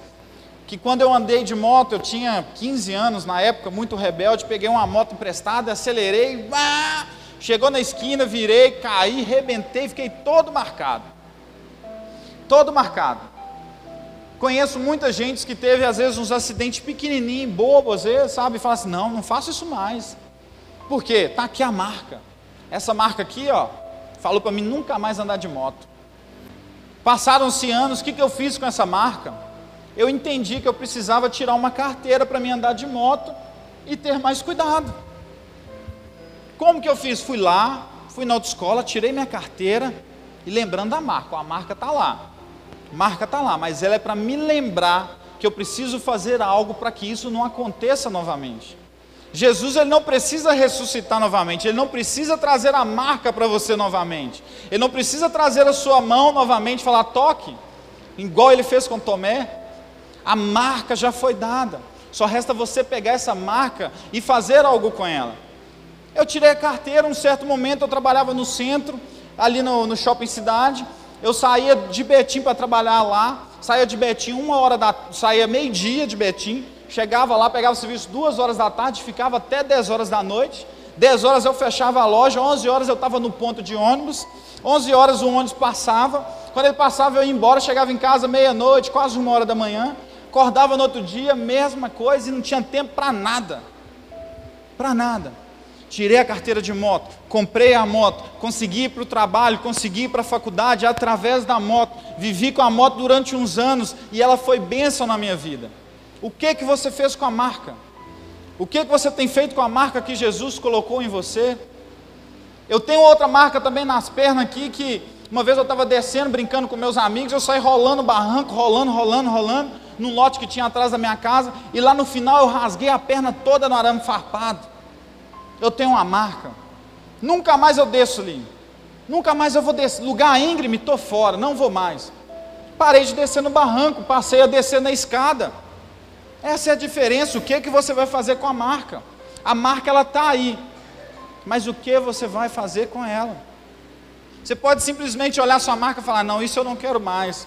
A: que quando eu andei de moto, eu tinha 15 anos na época, muito rebelde, peguei uma moto emprestada, acelerei, ah, chegou na esquina, virei, caí, rebentei, fiquei todo marcado. Todo marcado. Conheço muita gente que teve às vezes uns acidentes pequenininhos, bobos, às vezes, sabe, e fala assim: "Não, não faço isso mais". Por quê? Está aqui a marca. Essa marca aqui, ó, falou para mim nunca mais andar de moto. Passaram-se anos, o que, que eu fiz com essa marca? Eu entendi que eu precisava tirar uma carteira para me andar de moto e ter mais cuidado. Como que eu fiz? Fui lá, fui na autoescola, tirei minha carteira e lembrando da marca. A marca está lá. A marca está lá, mas ela é para me lembrar que eu preciso fazer algo para que isso não aconteça novamente. Jesus ele não precisa ressuscitar novamente, ele não precisa trazer a marca para você novamente, ele não precisa trazer a sua mão novamente e falar toque, igual ele fez com Tomé. A marca já foi dada, só resta você pegar essa marca e fazer algo com ela. Eu tirei a carteira, um certo momento eu trabalhava no centro, ali no, no shopping cidade, eu saía de Betim para trabalhar lá, saía de Betim uma hora da, saía meio dia de Betim, chegava lá, pegava o serviço duas horas da tarde, ficava até 10 horas da noite. 10 horas eu fechava a loja, 11 horas eu estava no ponto de ônibus, 11 horas o ônibus passava. Quando ele passava, eu ia embora, chegava em casa meia-noite, quase uma hora da manhã. Acordava no outro dia, mesma coisa, e não tinha tempo para nada. Para nada. Tirei a carteira de moto, comprei a moto, consegui ir para o trabalho, consegui ir para a faculdade através da moto. Vivi com a moto durante uns anos e ela foi bênção na minha vida. O que que você fez com a marca? O que que você tem feito com a marca que Jesus colocou em você? Eu tenho outra marca também nas pernas aqui que uma vez eu estava descendo, brincando com meus amigos, eu saí rolando barranco, rolando, rolando, rolando, num lote que tinha atrás da minha casa, e lá no final eu rasguei a perna toda no arame farpado. Eu tenho uma marca. Nunca mais eu desço ali. Nunca mais eu vou descer. Lugar íngreme, estou fora, não vou mais. Parei de descer no barranco, passei a descer na escada. Essa é a diferença. O que, é que você vai fazer com a marca? A marca ela está aí, mas o que você vai fazer com ela? Você pode simplesmente olhar sua marca e falar: Não, isso eu não quero mais.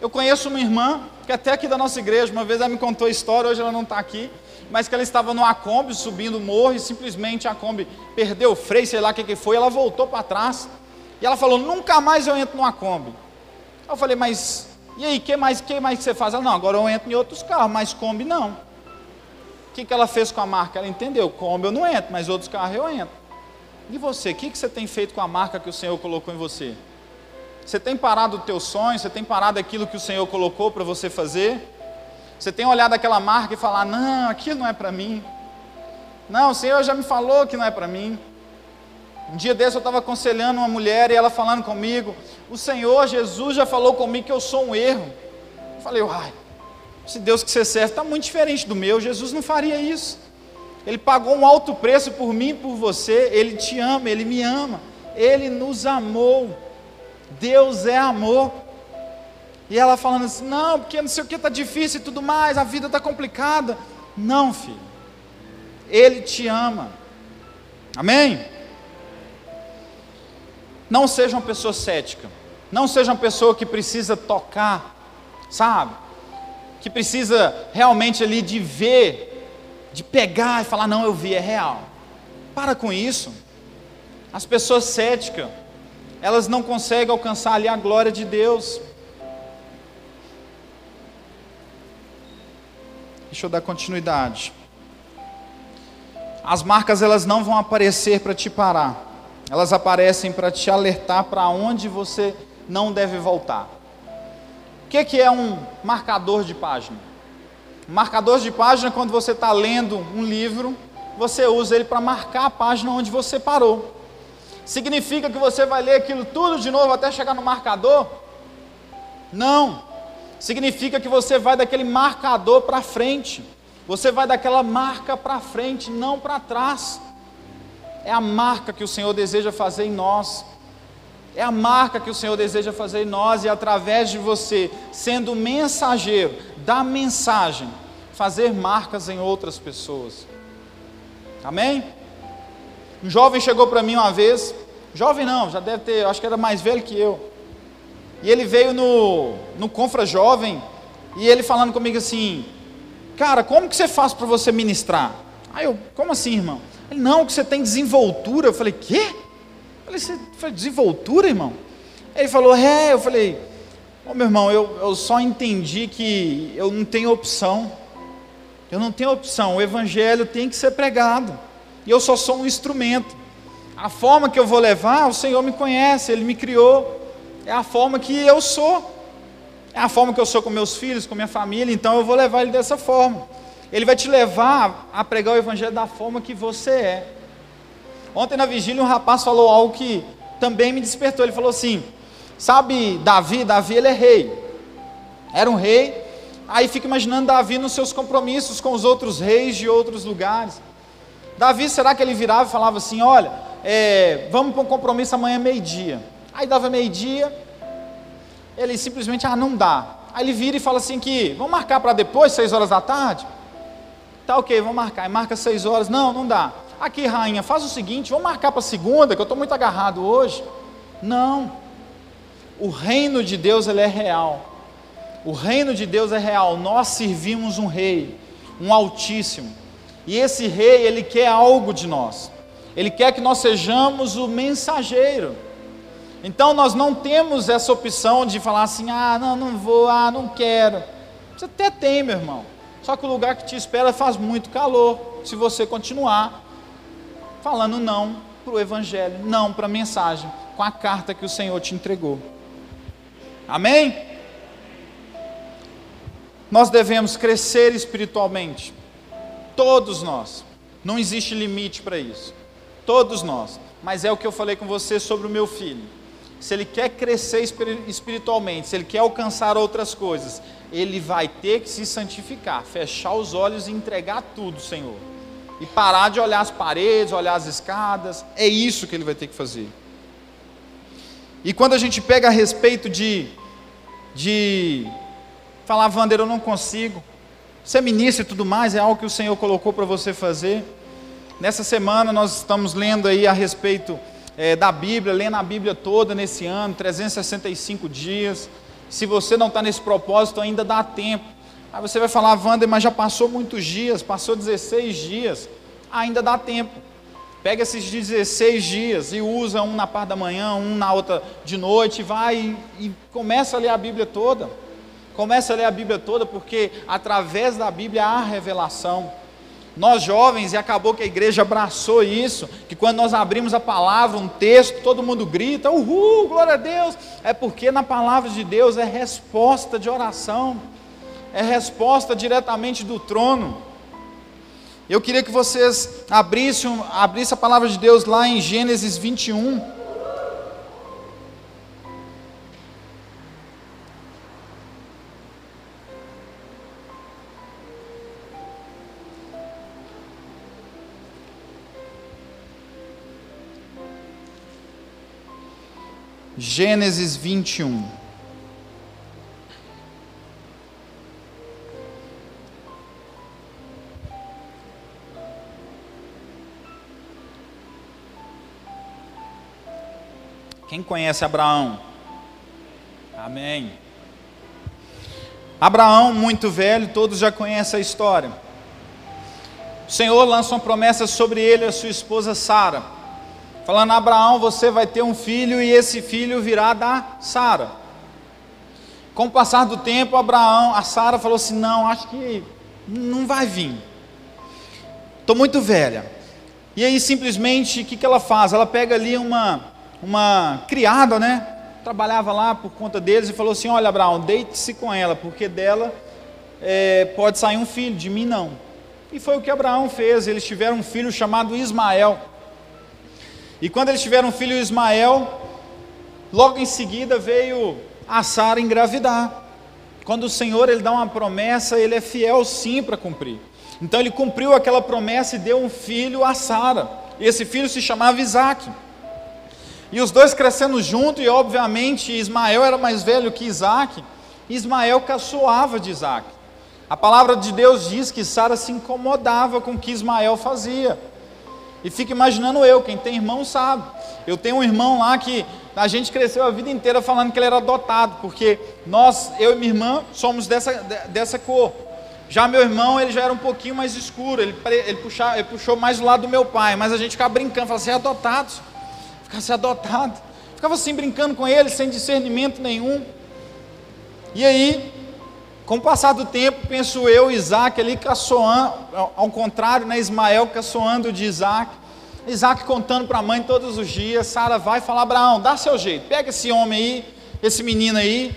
A: Eu conheço uma irmã, que até aqui da nossa igreja, uma vez ela me contou a história, hoje ela não está aqui, mas que ela estava no Kombi subindo o morro e simplesmente a Kombi perdeu o freio, sei lá o que, que foi, ela voltou para trás e ela falou: Nunca mais eu entro no Kombi. Eu falei: Mas e aí, que mais, que mais você faz? Ela, não, agora eu entro em outros carros, mas Kombi não. O que, que ela fez com a marca? Ela entendeu, Kombi eu não entro, mas outros carros eu entro. E você, o que, que você tem feito com a marca que o Senhor colocou em você? Você tem parado o teu sonho? Você tem parado aquilo que o Senhor colocou para você fazer? Você tem olhado aquela marca e falar, não, aquilo não é para mim. Não, o Senhor já me falou que não é para mim. Um dia desse eu estava aconselhando uma mulher e ela falando comigo, o Senhor Jesus já falou comigo que eu sou um erro. Eu falei, uai, esse Deus que você serve está muito diferente do meu, Jesus não faria isso. Ele pagou um alto preço por mim e por você, Ele te ama, Ele me ama, Ele nos amou. Deus é amor. E ela falando assim, não, porque não sei o que está difícil e tudo mais, a vida está complicada. Não, filho, Ele te ama. Amém? Não seja uma pessoa cética. Não seja uma pessoa que precisa tocar, sabe? Que precisa realmente ali de ver, de pegar e falar: não, eu vi, é real. Para com isso. As pessoas céticas, elas não conseguem alcançar ali a glória de Deus. Deixa eu dar continuidade. As marcas elas não vão aparecer para te parar. Elas aparecem para te alertar para onde você não deve voltar. O que, que é um marcador de página? Marcador de página, quando você está lendo um livro, você usa ele para marcar a página onde você parou. Significa que você vai ler aquilo tudo de novo até chegar no marcador? Não. Significa que você vai daquele marcador para frente. Você vai daquela marca para frente, não para trás. É a marca que o Senhor deseja fazer em nós. É a marca que o Senhor deseja fazer em nós e através de você, sendo mensageiro da mensagem, fazer marcas em outras pessoas. Amém? Um jovem chegou para mim uma vez, jovem não, já deve ter, acho que era mais velho que eu. E ele veio no, no Confra Jovem e ele falando comigo assim: Cara, como que você faz para você ministrar? Aí eu, como assim, irmão? Ele, não, que você tem desenvoltura. Eu falei, quê? Eu falei, você falei, desenvoltura, irmão? Ele falou, é. Eu falei, oh, meu irmão, eu, eu só entendi que eu não tenho opção. Eu não tenho opção. O evangelho tem que ser pregado. E eu só sou um instrumento. A forma que eu vou levar, o Senhor me conhece, Ele me criou. É a forma que eu sou. É a forma que eu sou com meus filhos, com minha família, então eu vou levar ele dessa forma. Ele vai te levar a pregar o Evangelho da forma que você é. Ontem na vigília um rapaz falou algo que também me despertou. Ele falou assim: Sabe Davi? Davi ele é rei. Era um rei. Aí fica imaginando Davi nos seus compromissos com os outros reis de outros lugares. Davi, será que ele virava e falava assim: Olha, é, vamos para um compromisso amanhã meio-dia. Aí dava meio-dia, ele simplesmente, ah, não dá. Aí ele vira e fala assim que, vamos marcar para depois, seis horas da tarde? Tá ok, vamos marcar. E marca seis horas, não, não dá. Aqui, rainha, faz o seguinte, vamos marcar para segunda, que eu estou muito agarrado hoje. Não. O reino de Deus, ele é real. O reino de Deus é real. Nós servimos um rei, um altíssimo. E esse rei, ele quer algo de nós. Ele quer que nós sejamos o mensageiro. Então nós não temos essa opção de falar assim: ah, não, não vou, ah, não quero. Você até tem, meu irmão. Só que o lugar que te espera faz muito calor. Se você continuar falando não para o Evangelho, não para a mensagem, com a carta que o Senhor te entregou. Amém? Nós devemos crescer espiritualmente. Todos nós. Não existe limite para isso. Todos nós. Mas é o que eu falei com você sobre o meu filho se ele quer crescer espiritualmente, se ele quer alcançar outras coisas, ele vai ter que se santificar, fechar os olhos e entregar tudo, Senhor. E parar de olhar as paredes, olhar as escadas. É isso que ele vai ter que fazer. E quando a gente pega a respeito de, de falar, Wander, eu não consigo. Ser ministro e tudo mais é algo que o Senhor colocou para você fazer. Nessa semana nós estamos lendo aí a respeito é, da Bíblia, lendo a Bíblia toda nesse ano, 365 dias. Se você não está nesse propósito, ainda dá tempo. Aí você vai falar, Wander, mas já passou muitos dias, passou 16 dias. Ainda dá tempo. Pega esses 16 dias e usa um na parte da manhã, um na outra de noite, vai e, e começa a ler a Bíblia toda. Começa a ler a Bíblia toda, porque através da Bíblia há revelação. Nós jovens, e acabou que a igreja abraçou isso, que quando nós abrimos a palavra, um texto, todo mundo grita, uhul, glória a Deus, é porque na palavra de Deus é resposta de oração, é resposta diretamente do trono. Eu queria que vocês abrissem, abrissem a palavra de Deus lá em Gênesis 21. Gênesis 21. Quem conhece Abraão? Amém. Abraão, muito velho, todos já conhecem a história. O Senhor lança uma promessa sobre ele e a sua esposa Sara falando: Abraão, você vai ter um filho e esse filho virá da Sara. Com o passar do tempo, Abraão, a Sara falou assim: Não, acho que não vai vir. Estou muito velha. E aí, simplesmente, o que, que ela faz? Ela pega ali uma, uma criada, né? Trabalhava lá por conta deles e falou assim: Olha, Abraão, deite-se com ela, porque dela é, pode sair um filho, de mim não. E foi o que Abraão fez. Eles tiveram um filho chamado Ismael. E quando eles tiveram um filho Ismael, logo em seguida veio a Sara engravidar. Quando o Senhor ele dá uma promessa, ele é fiel sim para cumprir. Então ele cumpriu aquela promessa e deu um filho a Sara. Esse filho se chamava Isaac. E os dois crescendo junto, e obviamente Ismael era mais velho que Isaac. Ismael caçoava de Isaac. A palavra de Deus diz que Sara se incomodava com o que Ismael fazia. E fica imaginando eu, quem tem irmão sabe. Eu tenho um irmão lá que a gente cresceu a vida inteira falando que ele era adotado, porque nós, eu e minha irmã, somos dessa, dessa cor. Já meu irmão, ele já era um pouquinho mais escuro, ele, ele, puxava, ele puxou mais do lado do meu pai, mas a gente ficava brincando, falava, é adotado, ficava assim, adotado. Ficava assim brincando com ele, sem discernimento nenhum. E aí, Com o passar do tempo, penso eu, Isaac ali caçoando, ao contrário, né, Ismael caçoando de Isaac. Isaac contando para a mãe todos os dias. Sara vai falar: Abraão, dá seu jeito, pega esse homem aí, esse menino aí,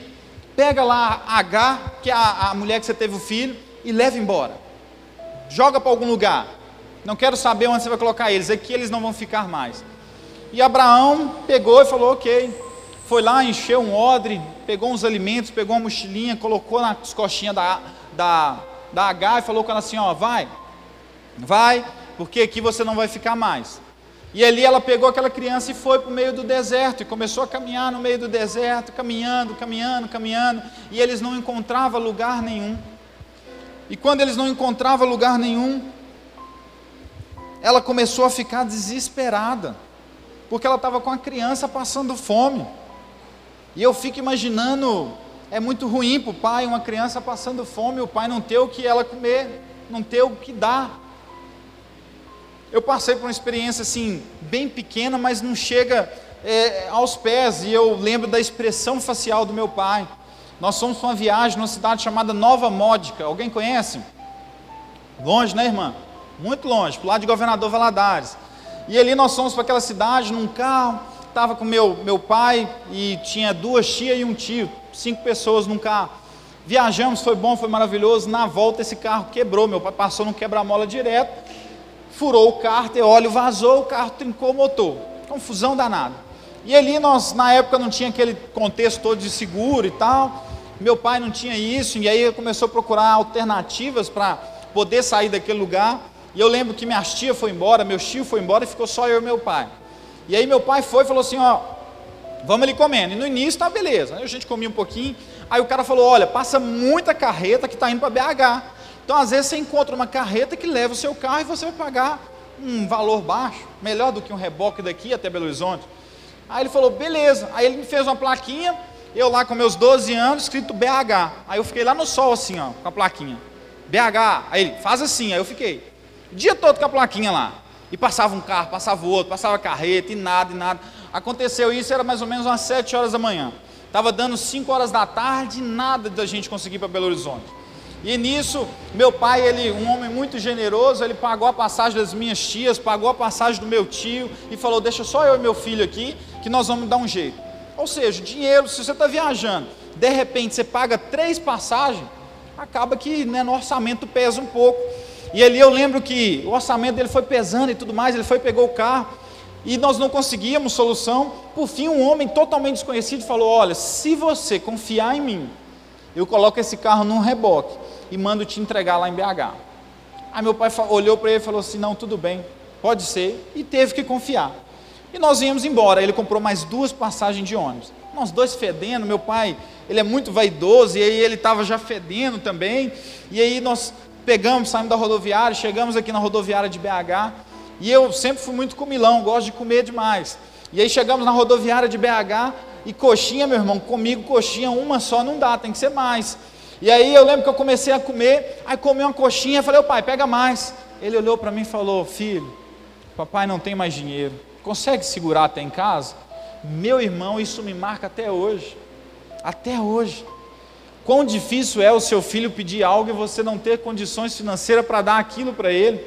A: pega lá a H, que é a, a mulher que você teve o filho, e leva embora. Joga para algum lugar. Não quero saber onde você vai colocar eles, aqui eles não vão ficar mais. E Abraão pegou e falou: Ok. Foi lá, encheu um odre, pegou uns alimentos, pegou uma mochilinha, colocou nas coxinhas da, da, da H e falou com ela assim: Ó, vai, vai, porque aqui você não vai ficar mais. E ali ela pegou aquela criança e foi para o meio do deserto e começou a caminhar no meio do deserto, caminhando, caminhando, caminhando, e eles não encontravam lugar nenhum. E quando eles não encontravam lugar nenhum, ela começou a ficar desesperada, porque ela estava com a criança passando fome. E eu fico imaginando, é muito ruim para o pai, uma criança passando fome, o pai não ter o que ela comer, não ter o que dar. Eu passei por uma experiência assim, bem pequena, mas não chega é, aos pés, e eu lembro da expressão facial do meu pai. Nós fomos para uma viagem numa cidade chamada Nova Módica, alguém conhece? Longe, né, irmã? Muito longe, para o lado de Governador Valadares. E ali nós fomos para aquela cidade num carro, estava com meu, meu pai e tinha duas tias e um tio, cinco pessoas num carro. Viajamos, foi bom, foi maravilhoso. Na volta esse carro quebrou, meu pai passou no quebra-mola direto, furou o carro, e óleo vazou, o carro trincou o motor. Confusão danada. E ali nós, na época, não tinha aquele contexto todo de seguro e tal. Meu pai não tinha isso, e aí começou a procurar alternativas para poder sair daquele lugar. E eu lembro que minha tia foi embora, meu tio foi embora e ficou só eu e meu pai. E aí meu pai foi e falou assim, ó, vamos ali comendo. E no início tá beleza. Aí a gente comia um pouquinho. Aí o cara falou, olha, passa muita carreta que está indo para BH. Então às vezes você encontra uma carreta que leva o seu carro e você vai pagar um valor baixo, melhor do que um reboque daqui até Belo Horizonte. Aí ele falou, beleza. Aí ele me fez uma plaquinha, eu lá com meus 12 anos, escrito BH. Aí eu fiquei lá no sol assim, ó, com a plaquinha. BH. Aí ele, faz assim. Aí eu fiquei. O dia todo com a plaquinha lá. E passava um carro, passava outro, passava carreta, e nada, e nada. Aconteceu isso, era mais ou menos umas 7 horas da manhã. Estava dando 5 horas da tarde, nada da gente conseguir para Belo Horizonte. E nisso, meu pai, ele, um homem muito generoso, ele pagou a passagem das minhas tias, pagou a passagem do meu tio e falou: Deixa só eu e meu filho aqui, que nós vamos dar um jeito. Ou seja, dinheiro, se você está viajando, de repente você paga três passagens, acaba que né, no orçamento pesa um pouco. E ali eu lembro que o orçamento dele foi pesando e tudo mais, ele foi pegou o carro e nós não conseguíamos solução. Por fim, um homem totalmente desconhecido falou: "Olha, se você confiar em mim, eu coloco esse carro num reboque e mando te entregar lá em BH". Aí meu pai olhou para ele e falou assim: "Não, tudo bem, pode ser", e teve que confiar. E nós íamos embora. Ele comprou mais duas passagens de ônibus. Nós dois fedendo, meu pai, ele é muito vaidoso, e aí ele estava já fedendo também. E aí nós pegamos, saímos da rodoviária, chegamos aqui na rodoviária de BH, e eu sempre fui muito comilão, gosto de comer demais. E aí chegamos na rodoviária de BH, e coxinha, meu irmão, comigo coxinha uma só não dá, tem que ser mais. E aí eu lembro que eu comecei a comer, aí comi uma coxinha, falei, ô pai, pega mais. Ele olhou para mim e falou, filho, papai não tem mais dinheiro, consegue segurar até em casa? Meu irmão, isso me marca até hoje, até hoje. Quão difícil é o seu filho pedir algo e você não ter condições financeiras para dar aquilo para ele.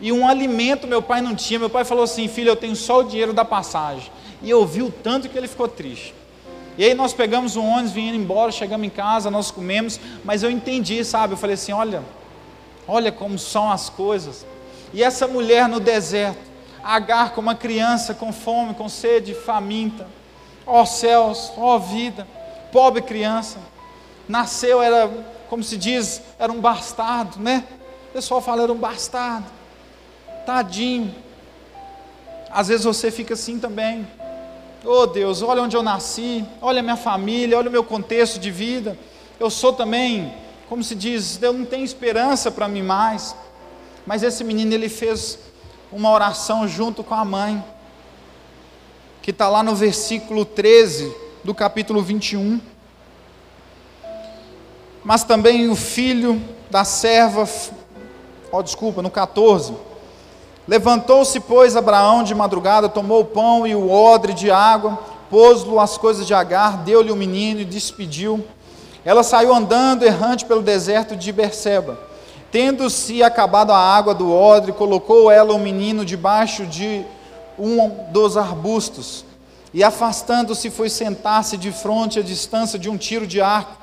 A: E um alimento meu pai não tinha. Meu pai falou assim: Filho, eu tenho só o dinheiro da passagem. E eu vi o tanto que ele ficou triste. E aí nós pegamos o ônibus, vindo embora, chegamos em casa, nós comemos, mas eu entendi, sabe? Eu falei assim: olha, olha como são as coisas. E essa mulher no deserto, Agar como uma criança com fome, com sede, faminta. Ó oh, céus, ó oh, vida, pobre criança nasceu, era, como se diz, era um bastardo, né? O pessoal fala, era um bastardo. Tadinho. Às vezes você fica assim também. Oh Deus, olha onde eu nasci, olha a minha família, olha o meu contexto de vida. Eu sou também, como se diz, eu não tenho esperança para mim mais. Mas esse menino, ele fez uma oração junto com a mãe, que está lá no versículo 13 do capítulo 21 mas também o filho da serva, ó, oh, desculpa, no 14. Levantou-se, pois, Abraão de madrugada, tomou o pão e o odre de água, pôs-lo as coisas de Agar, deu-lhe o menino e despediu. Ela saiu andando errante pelo deserto de Berseba. Tendo-se acabado a água do odre, colocou ela o menino debaixo de um dos arbustos. E afastando-se, foi sentar-se de frente à distância de um tiro de arco,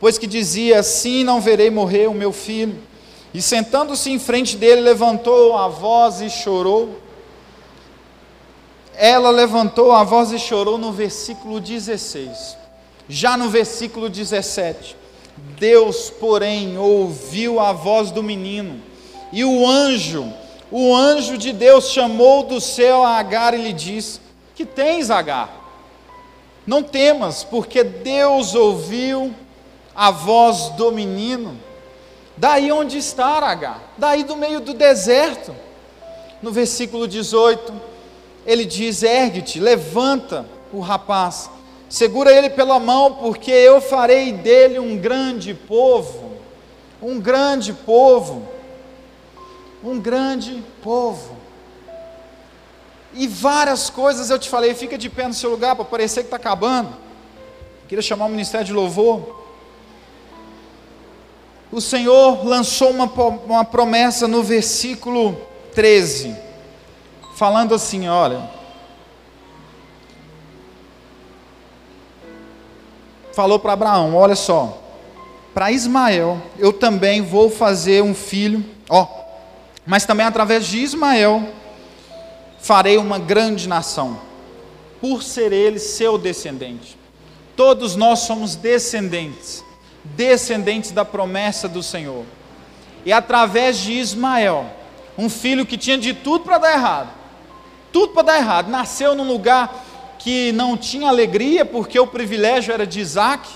A: pois que dizia: Assim não verei morrer o meu filho. E sentando-se em frente dele, levantou a voz e chorou. Ela levantou a voz e chorou no versículo 16. Já no versículo 17, Deus, porém, ouviu a voz do menino, e o anjo, o anjo de Deus chamou do céu a Agar e lhe disse: Que tens, Agar? Não temas, porque Deus ouviu a voz do menino. Daí onde está Agar? Daí do meio do deserto. No versículo 18, ele diz: Ergue-te, levanta o rapaz Segura ele pela mão, porque eu farei dele um grande povo. Um grande povo. Um grande povo. E várias coisas eu te falei, fica de pé no seu lugar para parecer que está acabando. Queria chamar o ministério de louvor. O Senhor lançou uma, uma promessa no versículo 13, falando assim: olha. falou para Abraão: Olha só, para Ismael eu também vou fazer um filho, ó, mas também através de Ismael farei uma grande nação, por ser ele seu descendente. Todos nós somos descendentes, descendentes da promessa do Senhor. E através de Ismael, um filho que tinha de tudo para dar errado, tudo para dar errado, nasceu num lugar que não tinha alegria porque o privilégio era de Isaac,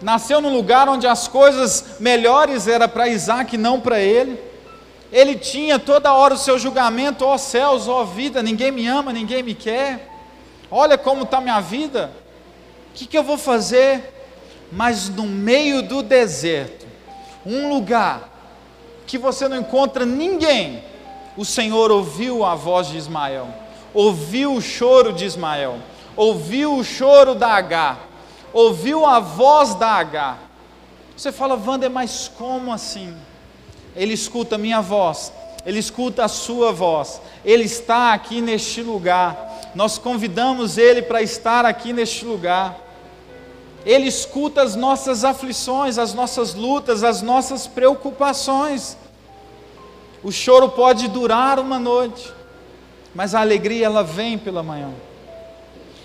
A: nasceu num lugar onde as coisas melhores eram para Isaac não para ele. Ele tinha toda hora o seu julgamento, ó oh, céus, ó oh, vida, ninguém me ama, ninguém me quer. Olha como está minha vida. O que, que eu vou fazer? Mas no meio do deserto, um lugar que você não encontra ninguém, o Senhor ouviu a voz de Ismael ouviu o choro de Ismael, ouviu o choro da H, ouviu a voz da H. Você fala, Wander, mas como assim? Ele escuta a minha voz, ele escuta a sua voz, ele está aqui neste lugar. Nós convidamos ele para estar aqui neste lugar. Ele escuta as nossas aflições, as nossas lutas, as nossas preocupações. O choro pode durar uma noite, mas a alegria ela vem pela manhã.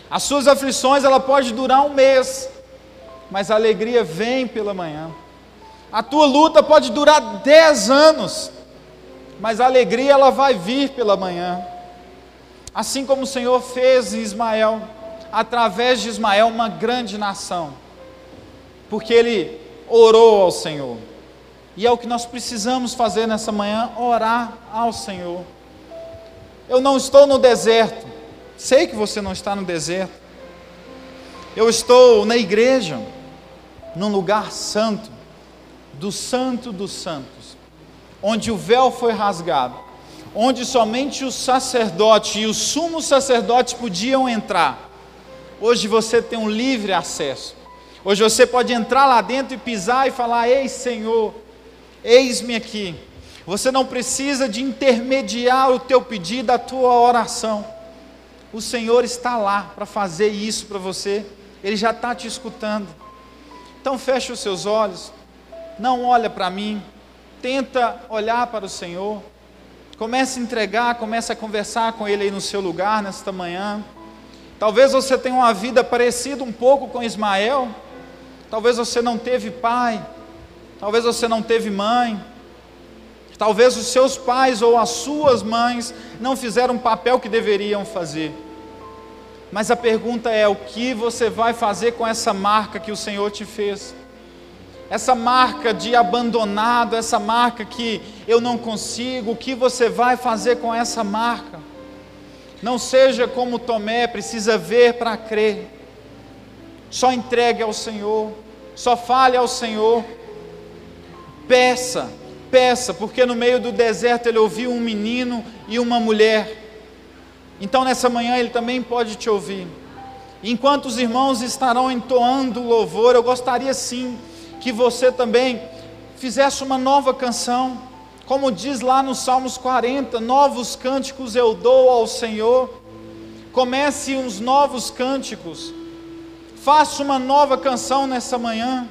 A: As suas aflições ela pode durar um mês, mas a alegria vem pela manhã. A tua luta pode durar dez anos, mas a alegria ela vai vir pela manhã. Assim como o Senhor fez em Ismael, através de Ismael, uma grande nação, porque ele orou ao Senhor. E é o que nós precisamos fazer nessa manhã: orar ao Senhor. Eu não estou no deserto. Sei que você não está no deserto. Eu estou na igreja, num lugar santo, do santo dos santos, onde o véu foi rasgado, onde somente o sacerdote e o sumo sacerdote podiam entrar. Hoje você tem um livre acesso. Hoje você pode entrar lá dentro e pisar e falar: Ei Senhor, eis-me aqui. Você não precisa de intermediar o teu pedido, a tua oração. O Senhor está lá para fazer isso para você. Ele já está te escutando. Então feche os seus olhos. Não olha para mim. Tenta olhar para o Senhor. Comece a entregar, comece a conversar com Ele aí no seu lugar nesta manhã. Talvez você tenha uma vida parecida um pouco com Ismael. Talvez você não teve pai. Talvez você não teve mãe. Talvez os seus pais ou as suas mães não fizeram o papel que deveriam fazer. Mas a pergunta é: o que você vai fazer com essa marca que o Senhor te fez? Essa marca de abandonado, essa marca que eu não consigo, o que você vai fazer com essa marca? Não seja como Tomé, precisa ver para crer. Só entregue ao Senhor, só fale ao Senhor, peça peça, porque no meio do deserto ele ouviu um menino e uma mulher. Então nessa manhã ele também pode te ouvir. Enquanto os irmãos estarão entoando louvor, eu gostaria sim que você também fizesse uma nova canção, como diz lá nos Salmos 40, novos cânticos eu dou ao Senhor. Comece uns novos cânticos, faça uma nova canção nessa manhã.